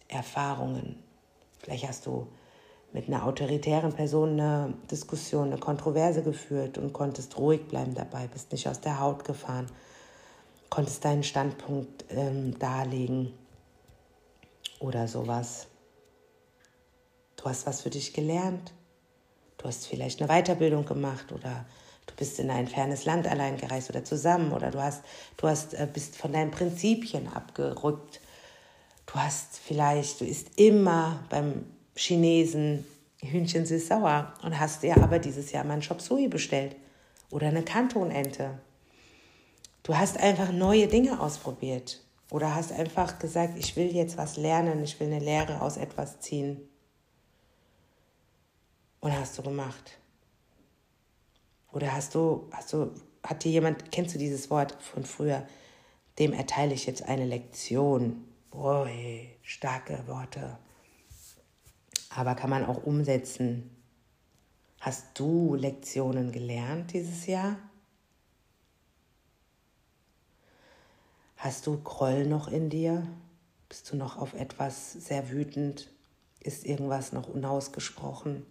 Erfahrungen. Vielleicht hast du mit einer autoritären Person eine Diskussion, eine Kontroverse geführt und konntest ruhig bleiben dabei, bist nicht aus der Haut gefahren, konntest deinen Standpunkt ähm, darlegen oder sowas. Du hast was für dich gelernt. Du hast vielleicht eine Weiterbildung gemacht oder du bist in ein fernes Land allein gereist oder zusammen oder du hast, du hast, äh, bist von deinen Prinzipien abgerückt. Du hast vielleicht, du isst immer beim Chinesen Hühnchen süß sauer und hast dir aber dieses Jahr mal einen Chop Suey bestellt oder eine Kantonente. Du hast einfach neue Dinge ausprobiert oder hast einfach gesagt, ich will jetzt was lernen, ich will eine Lehre aus etwas ziehen. Und hast du gemacht. Oder hast du, hast du, hat dir jemand, kennst du dieses Wort von früher? Dem erteile ich jetzt eine Lektion. Boah, starke Worte. Aber kann man auch umsetzen. Hast du Lektionen gelernt dieses Jahr? Hast du Groll noch in dir? Bist du noch auf etwas sehr wütend? Ist irgendwas noch unausgesprochen?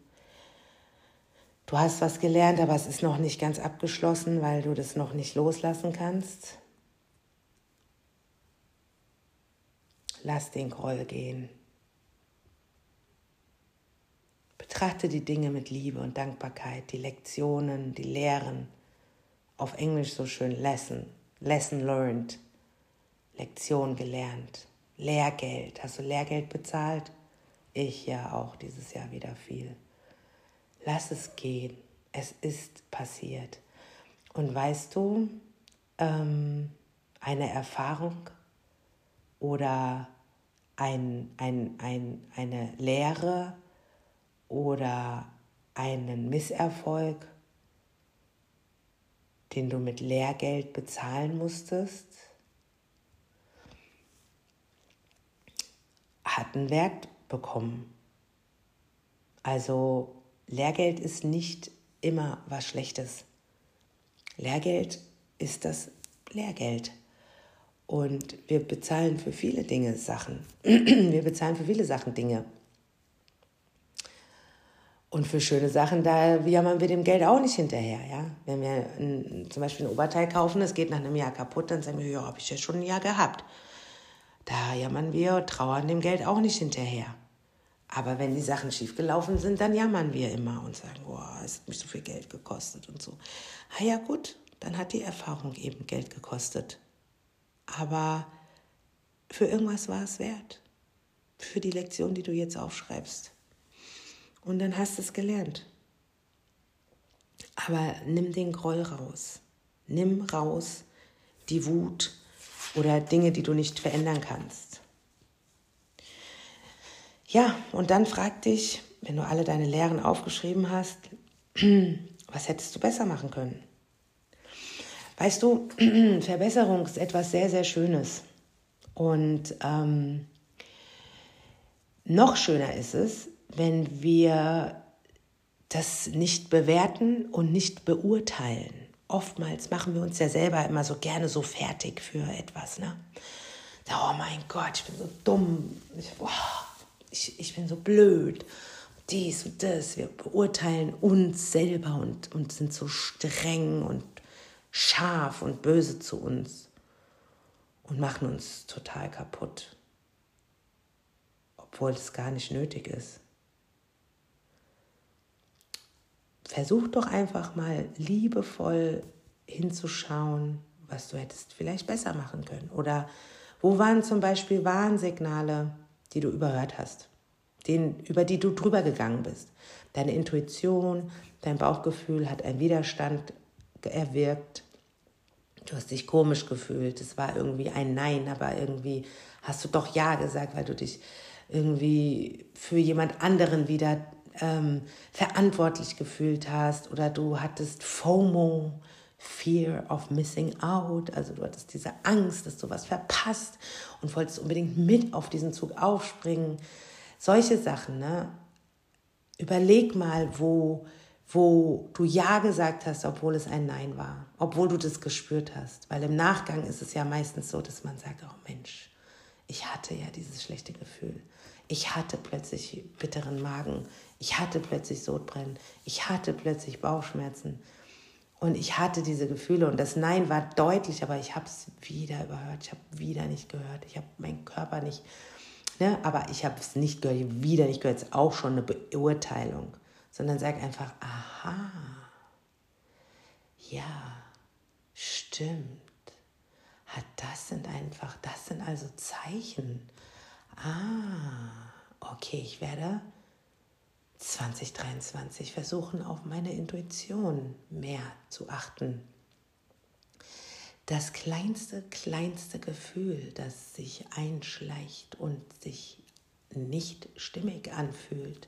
Du hast was gelernt, aber es ist noch nicht ganz abgeschlossen, weil du das noch nicht loslassen kannst. Lass den Groll gehen. Betrachte die Dinge mit Liebe und Dankbarkeit, die Lektionen, die Lehren. Auf Englisch so schön Lesson, Lesson learned, Lektion gelernt, Lehrgeld. Hast du Lehrgeld bezahlt? Ich ja auch dieses Jahr wieder viel. Lass es gehen. Es ist passiert. Und weißt du, ähm, eine Erfahrung oder ein, ein, ein, eine Lehre oder einen Misserfolg, den du mit Lehrgeld bezahlen musstest, hat einen Wert bekommen. Also Lehrgeld ist nicht immer was Schlechtes. Lehrgeld ist das Lehrgeld. Und wir bezahlen für viele Dinge Sachen. (clears throat) Wir bezahlen für viele Sachen Dinge. Und für schöne Sachen, da jammern wir dem Geld auch nicht hinterher. Ja? Wenn wir ein, zum Beispiel ein Oberteil kaufen, das geht nach einem Jahr kaputt, dann sagen wir, ja, habe ich ja schon ein Jahr gehabt. Da jammern wir, trauern dem Geld auch nicht hinterher. Aber wenn die Sachen schiefgelaufen sind, dann jammern wir immer und sagen, boah, es hat mich so viel Geld gekostet und so. Ah ja gut, dann hat die Erfahrung eben Geld gekostet. Aber für irgendwas war es wert. Für die Lektion, die du jetzt aufschreibst. Und dann hast du es gelernt. Aber nimm den Groll raus. Nimm raus die Wut oder Dinge, die du nicht verändern kannst. Ja, und dann frag dich, wenn du alle deine Lehren aufgeschrieben hast, (clears throat) was hättest du besser machen können? Weißt du, (clears throat) Verbesserung ist etwas sehr, sehr Schönes. Und ähm, noch schöner ist es, wenn wir das nicht bewerten und nicht beurteilen. Oftmals machen wir uns ja selber immer so gerne so fertig für etwas. Ne? Oh mein Gott, ich bin so dumm. Ich, oh, ich, ich bin so blöd. Dies und das. Wir beurteilen uns selber und, und sind so streng und scharf und böse zu uns und machen uns total kaputt, obwohl es gar nicht nötig ist. Versuch doch einfach mal liebevoll hinzuschauen, was du hättest vielleicht besser machen können. Oder wo waren zum Beispiel Warnsignale, die du überhört hast, den, über die du drüber gegangen bist. Deine Intuition, dein Bauchgefühl hat einen Widerstand erwirkt. Du hast dich komisch gefühlt. Es war irgendwie ein Nein, aber irgendwie hast du doch Ja gesagt, weil du dich irgendwie für jemand anderen wieder ähm, verantwortlich gefühlt hast oder du hattest FOMO, Fear of Missing Out, also du hattest diese Angst, dass du was verpasst und wolltest unbedingt mit auf diesen Zug aufspringen. Solche Sachen, ne? Überleg mal, wo, wo du Ja gesagt hast, obwohl es ein Nein war, obwohl du das gespürt hast. Weil im Nachgang ist es ja meistens so, dass man sagt, oh Mensch, ich hatte ja dieses schlechte Gefühl. Ich hatte plötzlich bitteren Magen. Ich hatte plötzlich Sodbrennen. Ich hatte plötzlich Bauchschmerzen. Und ich hatte diese Gefühle und das Nein war deutlich, aber ich habe es wieder überhört. Ich habe wieder nicht gehört. Ich habe meinen Körper nicht, ne? aber ich habe es nicht gehört, wieder nicht gehört. Ist auch schon eine Beurteilung sondern sag einfach, aha, ja, stimmt. Hat das sind einfach, das sind also Zeichen. Ah, okay, ich werde 2023 versuchen, auf meine Intuition mehr zu achten. Das kleinste, kleinste Gefühl, das sich einschleicht und sich nicht stimmig anfühlt,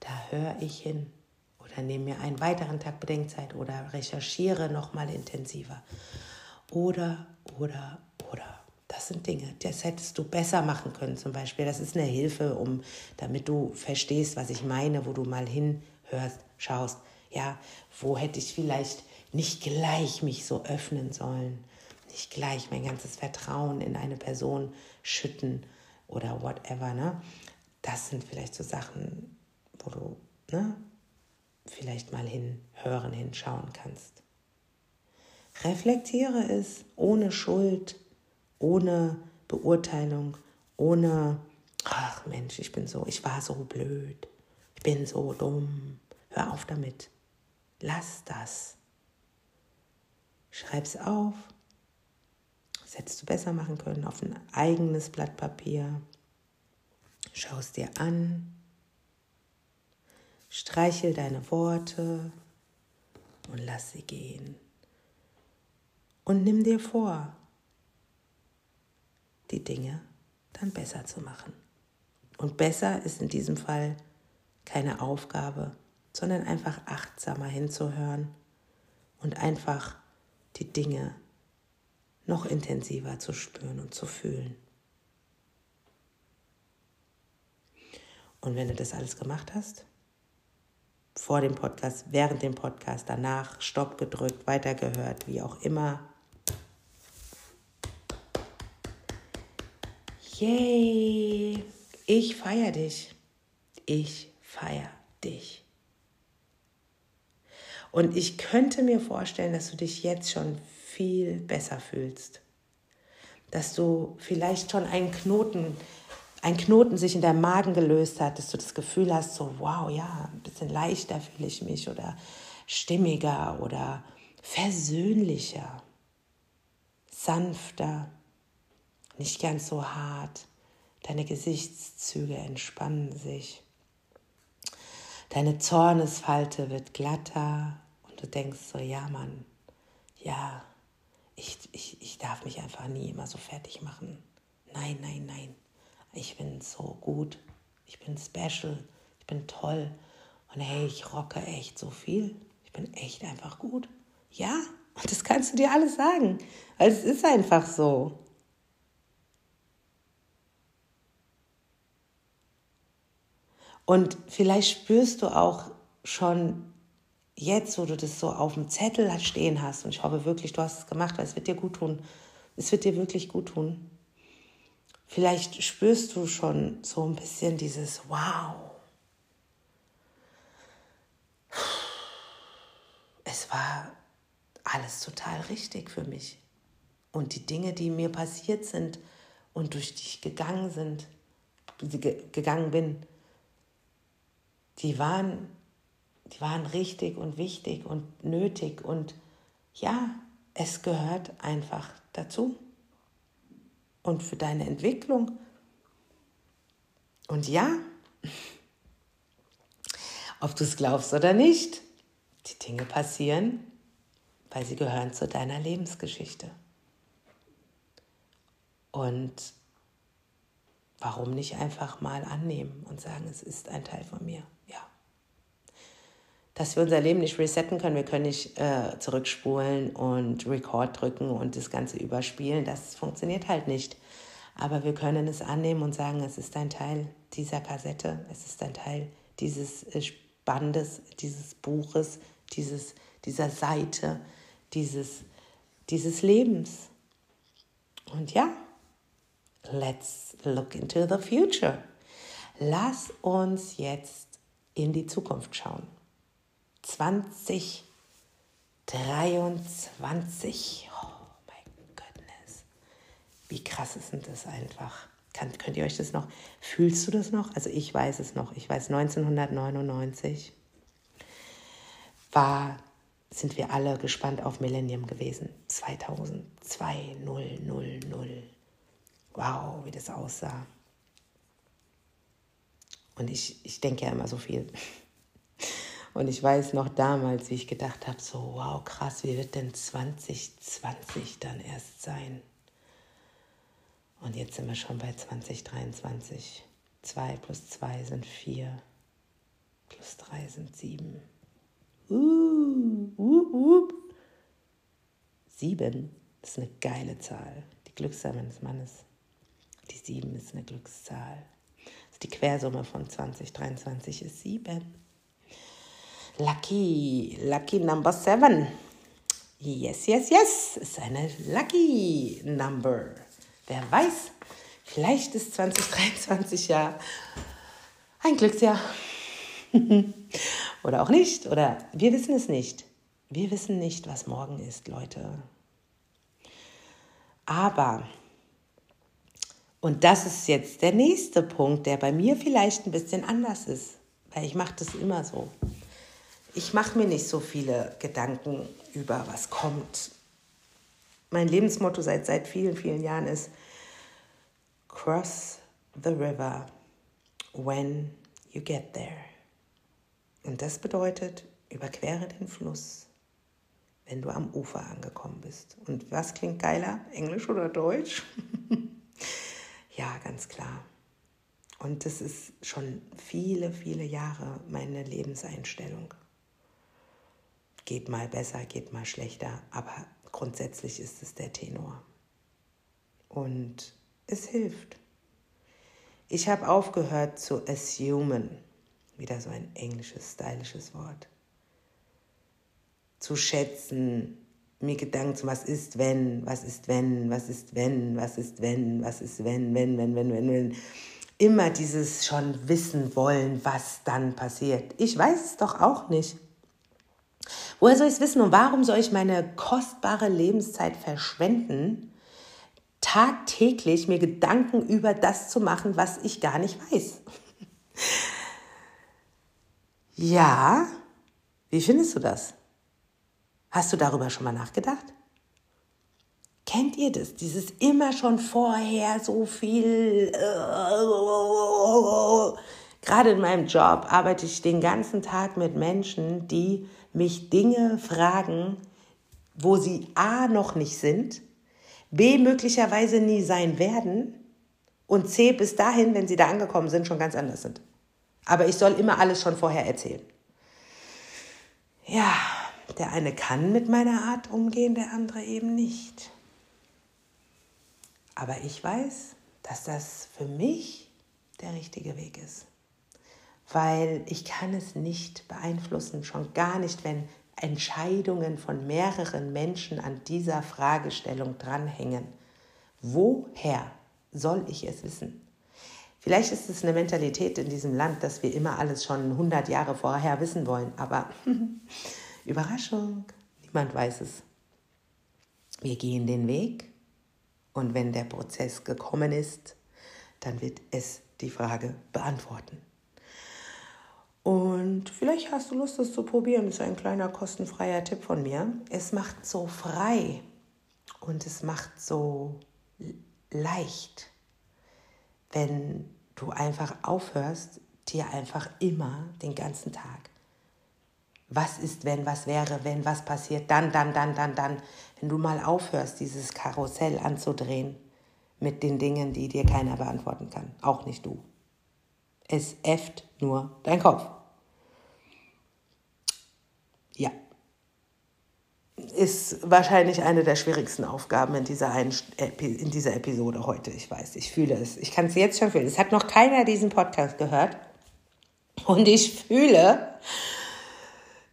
da höre ich hin oder nehme mir einen weiteren Tag Bedenkzeit oder recherchiere nochmal intensiver. Oder, oder. Das sind Dinge, das hättest du besser machen können zum Beispiel. Das ist eine Hilfe, um, damit du verstehst, was ich meine, wo du mal hinhörst, schaust. Ja, wo hätte ich vielleicht nicht gleich mich so öffnen sollen, nicht gleich mein ganzes Vertrauen in eine Person schütten oder whatever. Ne? Das sind vielleicht so Sachen, wo du ne, vielleicht mal hinhören, hinschauen kannst. Reflektiere es ohne Schuld, ohne Beurteilung, ohne, ach Mensch, ich bin so, ich war so blöd, ich bin so dumm. Hör auf damit. Lass das. Schreib's auf. Das hättest du besser machen können auf ein eigenes Blatt Papier. Schau es dir an. Streichel deine Worte und lass sie gehen. Und nimm dir vor, die Dinge dann besser zu machen. Und besser ist in diesem Fall keine Aufgabe, sondern einfach achtsamer hinzuhören und einfach die Dinge noch intensiver zu spüren und zu fühlen. Und wenn du das alles gemacht hast, vor dem Podcast, während dem Podcast, danach Stopp gedrückt, weitergehört, wie auch immer. Yay! Ich feiere dich. Ich feiere dich. Und ich könnte mir vorstellen, dass du dich jetzt schon viel besser fühlst. Dass du vielleicht schon einen Knoten, ein Knoten sich in deinem Magen gelöst hat, dass du das Gefühl hast, so wow, ja, ein bisschen leichter fühle ich mich oder stimmiger oder versöhnlicher, sanfter, nicht ganz so hart. Deine Gesichtszüge entspannen sich. Deine Zornesfalte wird glatter und du denkst so, ja Mann, ja, ich, ich, ich darf mich einfach nie immer so fertig machen. Nein, nein, nein. Ich bin so gut. Ich bin special. Ich bin toll. Und hey, ich rocke echt so viel. Ich bin echt einfach gut. Ja, und (laughs) das kannst du dir alles sagen. Weil es ist einfach so. Und vielleicht spürst du auch schon jetzt, wo du das so auf dem Zettel stehen hast, und ich hoffe wirklich, du hast es gemacht, weil es wird dir gut tun. Es wird dir wirklich gut tun. Vielleicht spürst du schon so ein bisschen dieses Wow. Es war alles total richtig für mich. Und die Dinge, die mir passiert sind und durch die ich gegangen sind, gegangen bin, die waren, die waren richtig und wichtig und nötig und ja, es gehört einfach dazu. Und für deine Entwicklung. Und ja, (laughs) ob du es glaubst oder nicht, die Dinge passieren, weil sie gehören zu deiner Lebensgeschichte. Und warum nicht einfach mal annehmen und sagen, es ist ein Teil von mir dass wir unser Leben nicht resetten können. Wir können nicht äh, zurückspulen und Record drücken und das Ganze überspielen. Das funktioniert halt nicht. Aber wir können es annehmen und sagen, es ist ein Teil dieser Kassette, es ist ein Teil dieses äh, Bandes, dieses Buches, dieses, dieser Seite, dieses, dieses Lebens. Und ja, let's look into the future. Lass uns jetzt in die Zukunft schauen. 2023. Oh mein Goodness. Wie krass ist denn das einfach? Kann, könnt ihr euch das noch, fühlst du das noch? Also ich weiß es noch. Ich weiß, 1999 war, sind wir alle gespannt auf Millennium gewesen. 2000, 2000. Wow, wie das aussah. Und ich, ich denke ja immer so viel. Und ich weiß noch damals, wie ich gedacht habe, so, wow, krass, wie wird denn 2020 dann erst sein? Und jetzt sind wir schon bei 2023. 2 plus 2 sind 4, plus 3 sind 7. Uh, uh, uh. 7 ist eine geile Zahl. Die Glückszahl meines Mannes. Die 7 ist eine Glückszahl. Also die Quersumme von 2023 ist 7. Lucky, Lucky Number Seven. Yes, yes, yes, ist eine Lucky Number. Wer weiß, vielleicht ist 2023 ja ein Glücksjahr. (laughs) oder auch nicht, oder wir wissen es nicht. Wir wissen nicht, was morgen ist, Leute. Aber, und das ist jetzt der nächste Punkt, der bei mir vielleicht ein bisschen anders ist, weil ich mache das immer so ich mache mir nicht so viele Gedanken über, was kommt. Mein Lebensmotto seit, seit vielen, vielen Jahren ist, Cross the river when you get there. Und das bedeutet, überquere den Fluss, wenn du am Ufer angekommen bist. Und was klingt geiler, Englisch oder Deutsch? (laughs) ja, ganz klar. Und das ist schon viele, viele Jahre meine Lebenseinstellung geht mal besser, geht mal schlechter, aber grundsätzlich ist es der Tenor. Und es hilft. Ich habe aufgehört zu assumen. Wieder so ein englisches, stylisches Wort. Zu schätzen, mir Gedanken zu, was ist wenn, was ist wenn, was ist wenn, was ist wenn, was ist wenn, wenn, wenn, wenn, wenn, wenn. Immer dieses schon wissen wollen, was dann passiert. Ich weiß es doch auch nicht. Woher soll ich es wissen und warum soll ich meine kostbare Lebenszeit verschwenden, tagtäglich mir Gedanken über das zu machen, was ich gar nicht weiß? (laughs) ja, wie findest du das? Hast du darüber schon mal nachgedacht? Kennt ihr das? Dieses immer schon vorher so viel. (laughs) Gerade in meinem Job arbeite ich den ganzen Tag mit Menschen, die mich Dinge fragen, wo sie A noch nicht sind, B möglicherweise nie sein werden und C bis dahin, wenn sie da angekommen sind, schon ganz anders sind. Aber ich soll immer alles schon vorher erzählen. Ja, der eine kann mit meiner Art umgehen, der andere eben nicht. Aber ich weiß, dass das für mich der richtige Weg ist. Weil ich kann es nicht beeinflussen, schon gar nicht, wenn Entscheidungen von mehreren Menschen an dieser Fragestellung dranhängen. Woher soll ich es wissen? Vielleicht ist es eine Mentalität in diesem Land, dass wir immer alles schon 100 Jahre vorher wissen wollen, aber (laughs) Überraschung, niemand weiß es. Wir gehen den Weg und wenn der Prozess gekommen ist, dann wird es die Frage beantworten. Und vielleicht hast du Lust, das zu probieren. Das ist ein kleiner kostenfreier Tipp von mir. Es macht so frei und es macht so leicht, wenn du einfach aufhörst, dir einfach immer den ganzen Tag was ist, wenn, was wäre, wenn, was passiert, dann, dann, dann, dann, dann. Wenn du mal aufhörst, dieses Karussell anzudrehen mit den Dingen, die dir keiner beantworten kann, auch nicht du. Es äfft nur dein Kopf. Ja. Ist wahrscheinlich eine der schwierigsten Aufgaben in dieser, in dieser Episode heute. Ich weiß, ich fühle es. Ich kann es jetzt schon fühlen. Es hat noch keiner diesen Podcast gehört. Und ich fühle,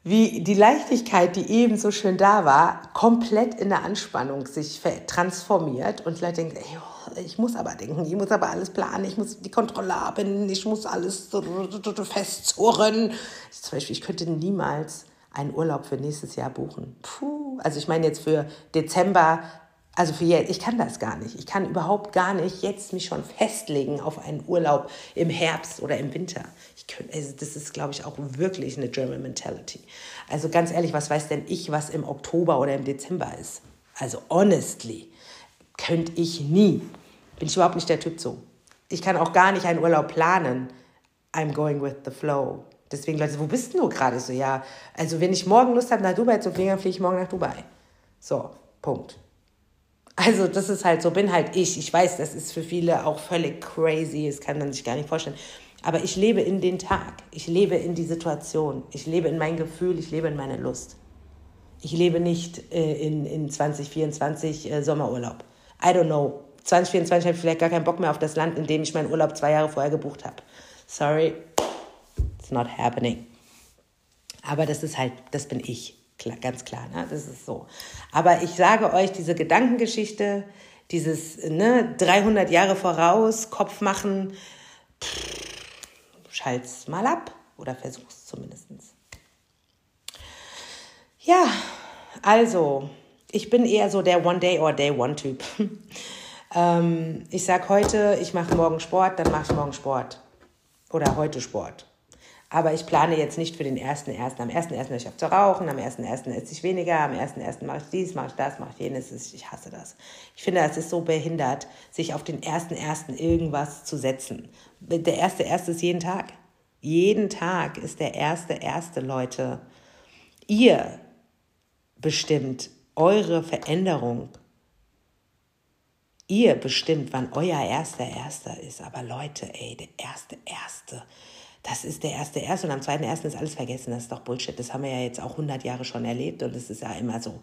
wie die Leichtigkeit, die eben so schön da war, komplett in der Anspannung sich transformiert und Leute denken, ey, oh, ich muss aber denken, ich muss aber alles planen, ich muss die Kontrolle haben, ich muss alles festzurren. Zum Beispiel, ich könnte niemals einen Urlaub für nächstes Jahr buchen. Puh, also ich meine jetzt für Dezember also für jetzt, ich kann das gar nicht. Ich kann überhaupt gar nicht jetzt mich schon festlegen auf einen Urlaub im Herbst oder im Winter. Könnte, also das ist, glaube ich, auch wirklich eine German Mentality. Also ganz ehrlich, was weiß denn ich, was im Oktober oder im Dezember ist? Also honestly, könnte ich nie. Bin ich überhaupt nicht der Typ so. Ich kann auch gar nicht einen Urlaub planen. I'm going with the flow. Deswegen, Leute, wo bist du gerade so? Ja, also wenn ich morgen Lust habe, nach Dubai zu fliegen, dann fliege ich morgen nach Dubai. So, Punkt. Also das ist halt so, bin halt ich. Ich weiß, das ist für viele auch völlig crazy, das kann man sich gar nicht vorstellen. Aber ich lebe in den Tag, ich lebe in die Situation, ich lebe in mein Gefühl, ich lebe in meine Lust. Ich lebe nicht äh, in, in 2024 äh, Sommerurlaub. I don't know. 2024 habe ich vielleicht gar keinen Bock mehr auf das Land, in dem ich meinen Urlaub zwei Jahre vorher gebucht habe. Sorry, it's not happening. Aber das ist halt, das bin ich. Klar, ganz klar, ne? das ist so. Aber ich sage euch, diese Gedankengeschichte, dieses ne, 300 Jahre voraus, Kopf machen, schalt's mal ab oder versuch's zumindest. Ja, also, ich bin eher so der One-Day- or Day-One-Typ. Ähm, ich sag heute, ich mache morgen Sport, dann mache ich morgen Sport. Oder heute Sport. Aber ich plane jetzt nicht für den 1.1. Am 1.1. höre ich auf zu rauchen, am 1.1. esse ich weniger, am 1.1. mache ich dies, mache ich das, mache ich jenes. Ich hasse das. Ich finde, es ist so behindert, sich auf den 1.1. irgendwas zu setzen. Der 1.1. ist jeden Tag. Jeden Tag ist der 1.1. Leute. Ihr bestimmt eure Veränderung. Ihr bestimmt, wann euer erster Erster ist. Aber Leute, ey, der erste Erste das ist der erste erste und am zweiten ersten ist alles vergessen. Das ist doch Bullshit. Das haben wir ja jetzt auch 100 Jahre schon erlebt und es ist ja immer so.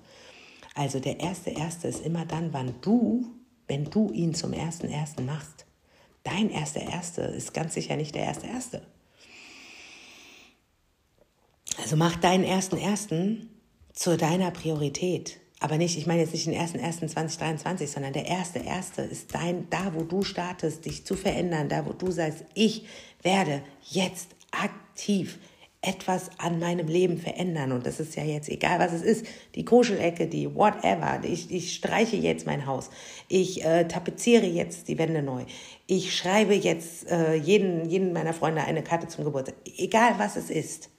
Also der erste erste ist immer dann, wann du, wenn du ihn zum ersten ersten machst. Dein erster erste ist ganz sicher nicht der erste erste. Also mach deinen ersten ersten zu deiner Priorität. Aber nicht, ich meine jetzt nicht den ersten ersten 2023, sondern der erste erste ist dein, da wo du startest, dich zu verändern, da wo du sagst, ich werde jetzt aktiv etwas an meinem Leben verändern. Und das ist ja jetzt egal, was es ist. Die Kuschelecke, die whatever. Ich, ich streiche jetzt mein Haus. Ich äh, tapeziere jetzt die Wände neu. Ich schreibe jetzt äh, jeden, jeden meiner Freunde eine Karte zum Geburtstag. Egal, was es ist.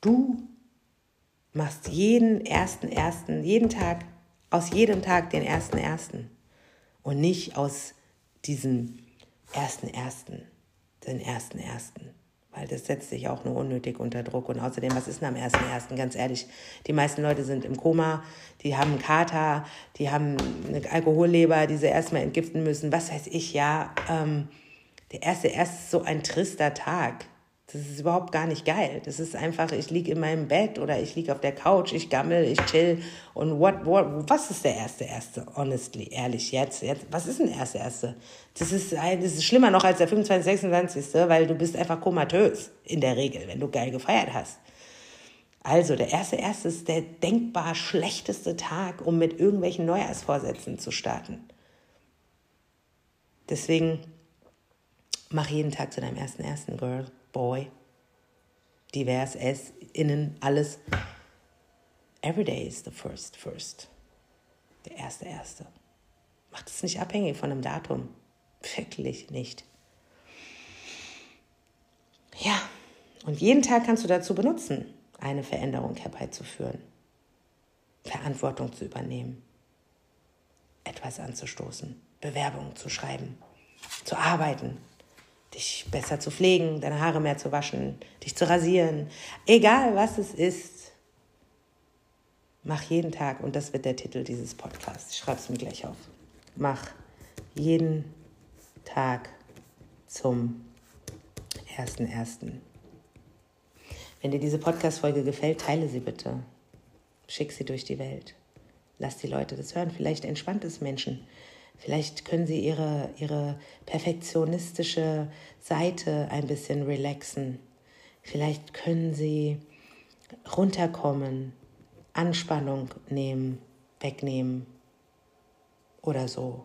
Du machst jeden ersten ersten, jeden Tag, aus jedem Tag den ersten ersten. Und nicht aus diesem ersten ersten, den ersten ersten weil das setzt sich auch nur unnötig unter Druck. Und außerdem, was ist denn am 1.1.? Ganz ehrlich, die meisten Leute sind im Koma, die haben einen Kater, die haben eine Alkoholleber, die sie erstmal entgiften müssen, was weiß ich, ja. Ähm, der erste, erst so ein trister Tag. Das ist überhaupt gar nicht geil. Das ist einfach, ich liege in meinem Bett oder ich liege auf der Couch, ich gammel, ich chill. Und what, what, was ist der erste erste? Honestly, ehrlich, jetzt, jetzt, was ist der erste erste? Das ist, das ist schlimmer noch als der 25, 26. Weil du bist einfach komatös in der Regel, wenn du geil gefeiert hast. Also, der erste erste ist der denkbar schlechteste Tag, um mit irgendwelchen Neujahrsvorsätzen zu starten. Deswegen mach jeden Tag zu deinem ersten ersten Girl. Boy, divers, S, innen, alles. Every day is the first, first. Der erste, erste. Macht es nicht abhängig von einem Datum. Wirklich nicht. Ja, und jeden Tag kannst du dazu benutzen, eine Veränderung herbeizuführen, Verantwortung zu übernehmen, etwas anzustoßen, Bewerbungen zu schreiben, zu arbeiten, dich besser zu pflegen, deine Haare mehr zu waschen, dich zu rasieren. Egal was es ist, mach jeden Tag, und das wird der Titel dieses Podcasts, ich schreibe es mir gleich auf, mach jeden Tag zum 1.1. Wenn dir diese Podcast-Folge gefällt, teile sie bitte. Schick sie durch die Welt. Lass die Leute das hören. Vielleicht entspannt es Menschen. Vielleicht können Sie Ihre, Ihre perfektionistische Seite ein bisschen relaxen. Vielleicht können Sie runterkommen, Anspannung nehmen, wegnehmen oder so.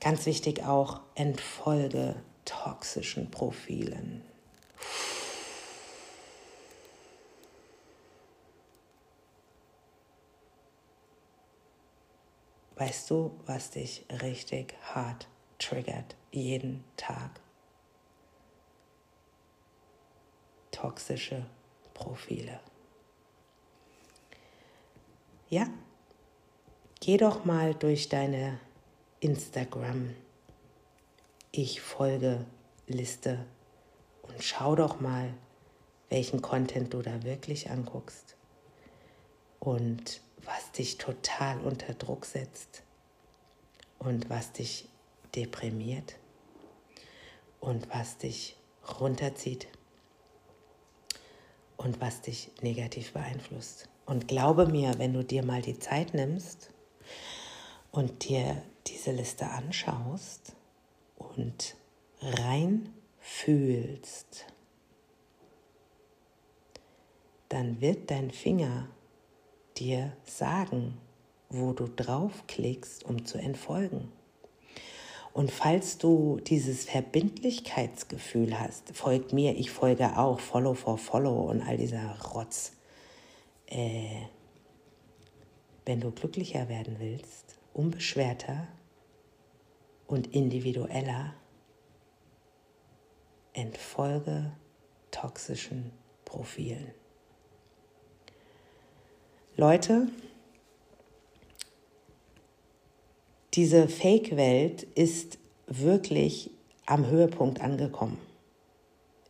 Ganz wichtig auch, entfolge toxischen Profilen. Weißt du, was dich richtig hart triggert jeden Tag? Toxische Profile. Ja, geh doch mal durch deine Instagram Ich folge Liste und schau doch mal, welchen Content du da wirklich anguckst. Und was dich total unter Druck setzt und was dich deprimiert und was dich runterzieht und was dich negativ beeinflusst. Und glaube mir, wenn du dir mal die Zeit nimmst und dir diese Liste anschaust und reinfühlst, dann wird dein Finger dir sagen, wo du draufklickst, um zu entfolgen. Und falls du dieses Verbindlichkeitsgefühl hast, folgt mir, ich folge auch, Follow for Follow und all dieser Rotz. Äh, wenn du glücklicher werden willst, unbeschwerter und individueller, entfolge toxischen Profilen. Leute, diese Fake-Welt ist wirklich am Höhepunkt angekommen.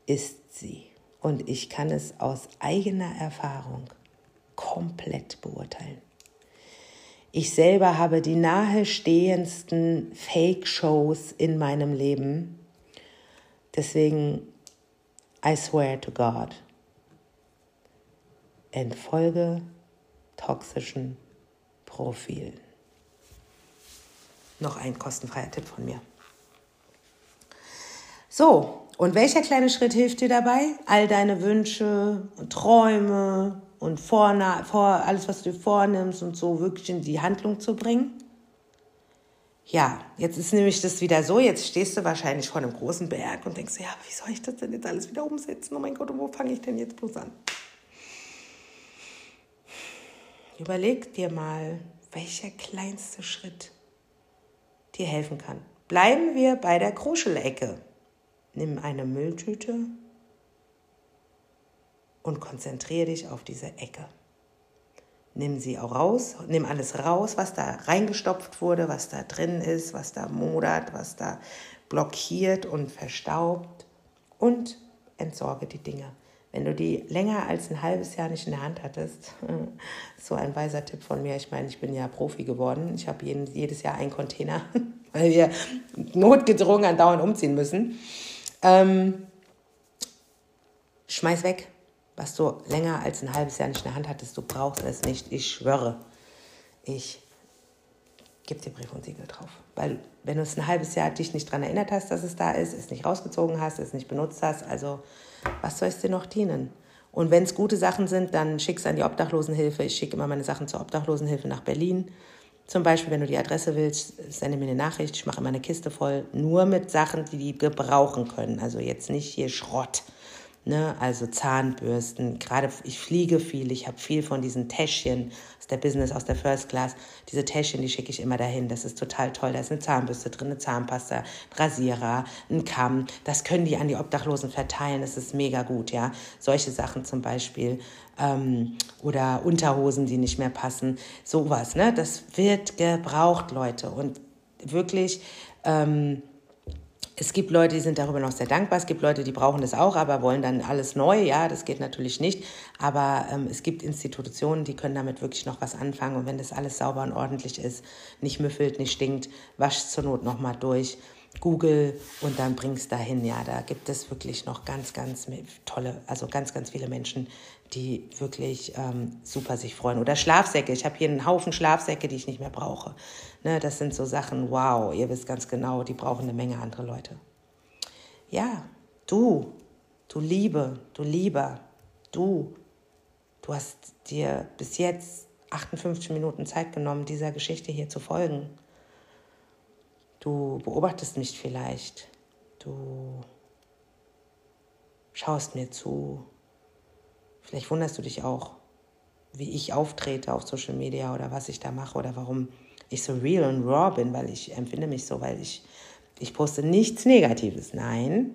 Ist sie. Und ich kann es aus eigener Erfahrung komplett beurteilen. Ich selber habe die nahestehendsten Fake-Shows in meinem Leben. Deswegen, I swear to God, entfolge toxischen Profilen. Noch ein kostenfreier Tipp von mir. So, Und welcher kleine Schritt hilft dir dabei? All deine Wünsche und Träume und vor, vor, alles, was du dir vornimmst und so wirklich in die Handlung zu bringen? Ja, jetzt ist nämlich das wieder so, jetzt stehst du wahrscheinlich vor einem großen Berg und denkst, ja, wie soll ich das denn jetzt alles wieder umsetzen? Oh mein Gott, und wo fange ich denn jetzt bloß an? Überleg dir mal, welcher kleinste Schritt dir helfen kann. Bleiben wir bei der Kruschelecke. Nimm eine Mülltüte und konzentriere dich auf diese Ecke. Nimm sie auch raus, nimm alles raus, was da reingestopft wurde, was da drin ist, was da modert, was da blockiert und verstaubt und entsorge die Dinge. Wenn du die länger als ein halbes Jahr nicht in der Hand hattest, (laughs) so ein weiser Tipp von mir. Ich meine, ich bin ja Profi geworden. Ich habe jedes Jahr einen Container, (laughs) weil wir notgedrungen andauernd umziehen müssen. Ähm, schmeiß weg, was du länger als ein halbes Jahr nicht in der Hand hattest. Du brauchst es nicht. Ich schwöre. Ich gebe dir Brief und Siegel drauf. Weil wenn du es ein halbes Jahr dich nicht daran erinnert hast, dass es da ist, es nicht rausgezogen hast, es nicht benutzt hast, also was soll es dir noch dienen? Und wenn es gute Sachen sind, dann schick es an die Obdachlosenhilfe. Ich schicke immer meine Sachen zur Obdachlosenhilfe nach Berlin. Zum Beispiel, wenn du die Adresse willst, sende mir eine Nachricht. Ich mache immer eine Kiste voll, nur mit Sachen, die die gebrauchen können. Also jetzt nicht hier Schrott. Ne? Also Zahnbürsten, gerade ich fliege viel, ich habe viel von diesen Täschchen aus der Business, aus der First Class. Diese Täschchen, die schicke ich immer dahin. Das ist total toll. Da ist eine Zahnbürste drin, eine Zahnpasta, ein Rasierer, ein Kamm. Das können die an die Obdachlosen verteilen. Das ist mega gut, ja. Solche Sachen zum Beispiel. Ähm, oder Unterhosen, die nicht mehr passen. Sowas, ne? Das wird gebraucht, Leute. Und wirklich, ähm, es gibt Leute, die sind darüber noch sehr dankbar. Es gibt Leute, die brauchen das auch, aber wollen dann alles neu. Ja, das geht natürlich nicht. Aber ähm, es gibt Institutionen, die können damit wirklich noch was anfangen. Und wenn das alles sauber und ordentlich ist, nicht müffelt, nicht stinkt, wasch zur Not nochmal durch. Google und dann bringst dahin. Ja, da gibt es wirklich noch ganz, ganz tolle, also ganz, ganz viele Menschen, die wirklich ähm, super sich freuen. Oder Schlafsäcke. Ich habe hier einen Haufen Schlafsäcke, die ich nicht mehr brauche. Ne, das sind so Sachen, wow, ihr wisst ganz genau, die brauchen eine Menge andere Leute. Ja, du, du Liebe, du Lieber, du, du hast dir bis jetzt 58 Minuten Zeit genommen, dieser Geschichte hier zu folgen. Du beobachtest mich vielleicht. Du schaust mir zu. Vielleicht wunderst du dich auch, wie ich auftrete auf Social Media oder was ich da mache oder warum ich so real und raw bin, weil ich empfinde mich so, weil ich, ich poste nichts Negatives. Nein.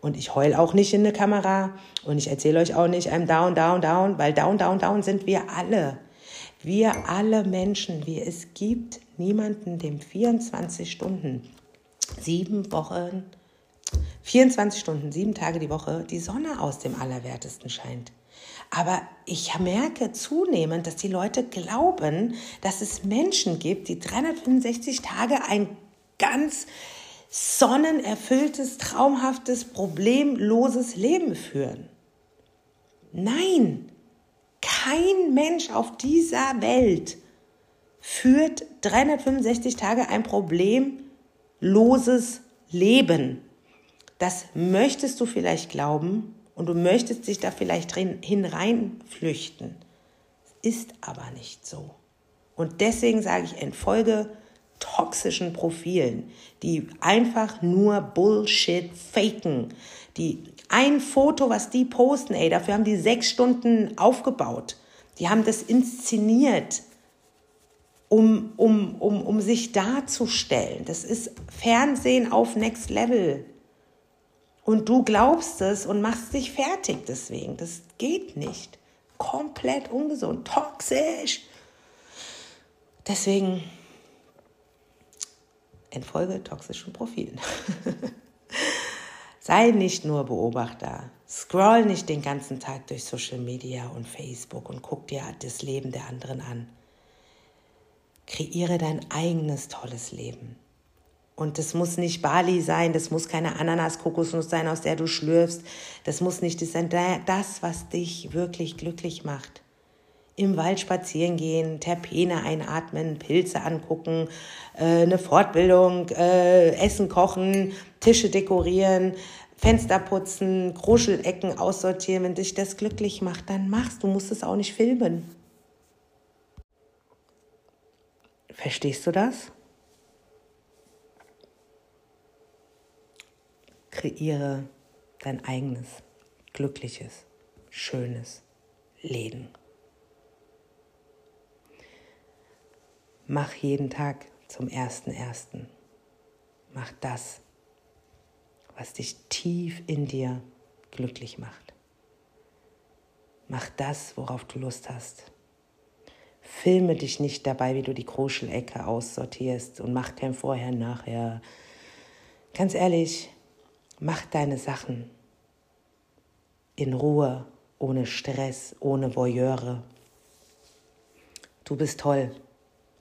Und ich heul auch nicht in eine Kamera und ich erzähle euch auch nicht, I'm down, down, down, weil down, down, down sind wir alle. Wir alle Menschen, wie es gibt niemanden, dem 24 Stunden, sieben Wochen, 24 Stunden, sieben Tage die Woche die Sonne aus dem Allerwertesten scheint. Aber ich merke zunehmend, dass die Leute glauben, dass es Menschen gibt, die 365 Tage ein ganz sonnenerfülltes, traumhaftes, problemloses Leben führen. Nein, kein Mensch auf dieser Welt führt 365 Tage ein problemloses Leben. Das möchtest du vielleicht glauben und du möchtest dich da vielleicht hineinflüchten. Ist aber nicht so. Und deswegen sage ich, entfolge toxischen Profilen, die einfach nur Bullshit faken. Die ein Foto, was die posten, ey, dafür haben die sechs Stunden aufgebaut. Die haben das inszeniert um, um, um, um sich darzustellen. Das ist Fernsehen auf Next Level. Und du glaubst es und machst dich fertig deswegen. Das geht nicht. Komplett ungesund, toxisch. Deswegen entfolge toxischen Profilen. (laughs) Sei nicht nur Beobachter. Scroll nicht den ganzen Tag durch Social Media und Facebook und guck dir das Leben der anderen an. Kreiere dein eigenes tolles Leben. Und das muss nicht Bali sein, das muss keine Ananas-Kokosnuss sein, aus der du schlürfst. Das muss nicht das sein, das, was dich wirklich glücklich macht. Im Wald spazieren gehen, Terpene einatmen, Pilze angucken, äh, eine Fortbildung, äh, Essen kochen, Tische dekorieren, Fenster putzen, Kruschelecken aussortieren. Wenn dich das glücklich macht, dann machst du. musst es auch nicht filmen. Verstehst du das? Kreiere dein eigenes, glückliches, schönes Leben. Mach jeden Tag zum ersten ersten. Mach das, was dich tief in dir glücklich macht. Mach das, worauf du Lust hast. Filme dich nicht dabei, wie du die Kruschelecke aussortierst und mach kein Vorher, Nachher. Ganz ehrlich, mach deine Sachen in Ruhe, ohne Stress, ohne Voyeure. Du bist toll,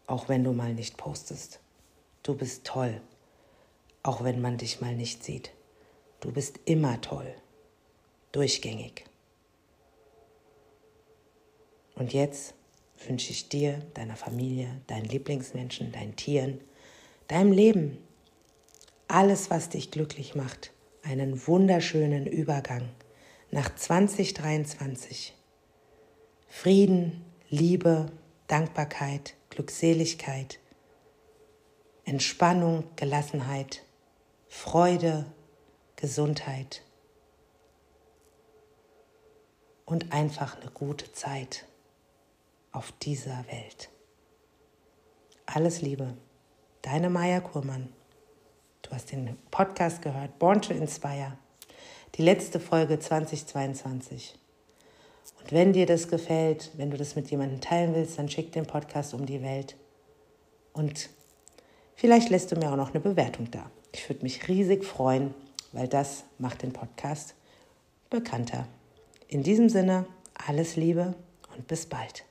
auch wenn du mal nicht postest. Du bist toll, auch wenn man dich mal nicht sieht. Du bist immer toll, durchgängig. Und jetzt wünsche ich dir, deiner Familie, deinen Lieblingsmenschen, deinen Tieren, deinem Leben, alles, was dich glücklich macht, einen wunderschönen Übergang nach 2023. Frieden, Liebe, Dankbarkeit, Glückseligkeit, Entspannung, Gelassenheit, Freude, Gesundheit und einfach eine gute Zeit auf dieser Welt. Alles Liebe, deine Maya Kurmann. Du hast den Podcast gehört, Born to Inspire, die letzte Folge 2022. Und wenn dir das gefällt, wenn du das mit jemandem teilen willst, dann schick den Podcast um die Welt. Und vielleicht lässt du mir auch noch eine Bewertung da. Ich würde mich riesig freuen weil das macht den Podcast bekannter. In diesem Sinne, alles Liebe und bis bald.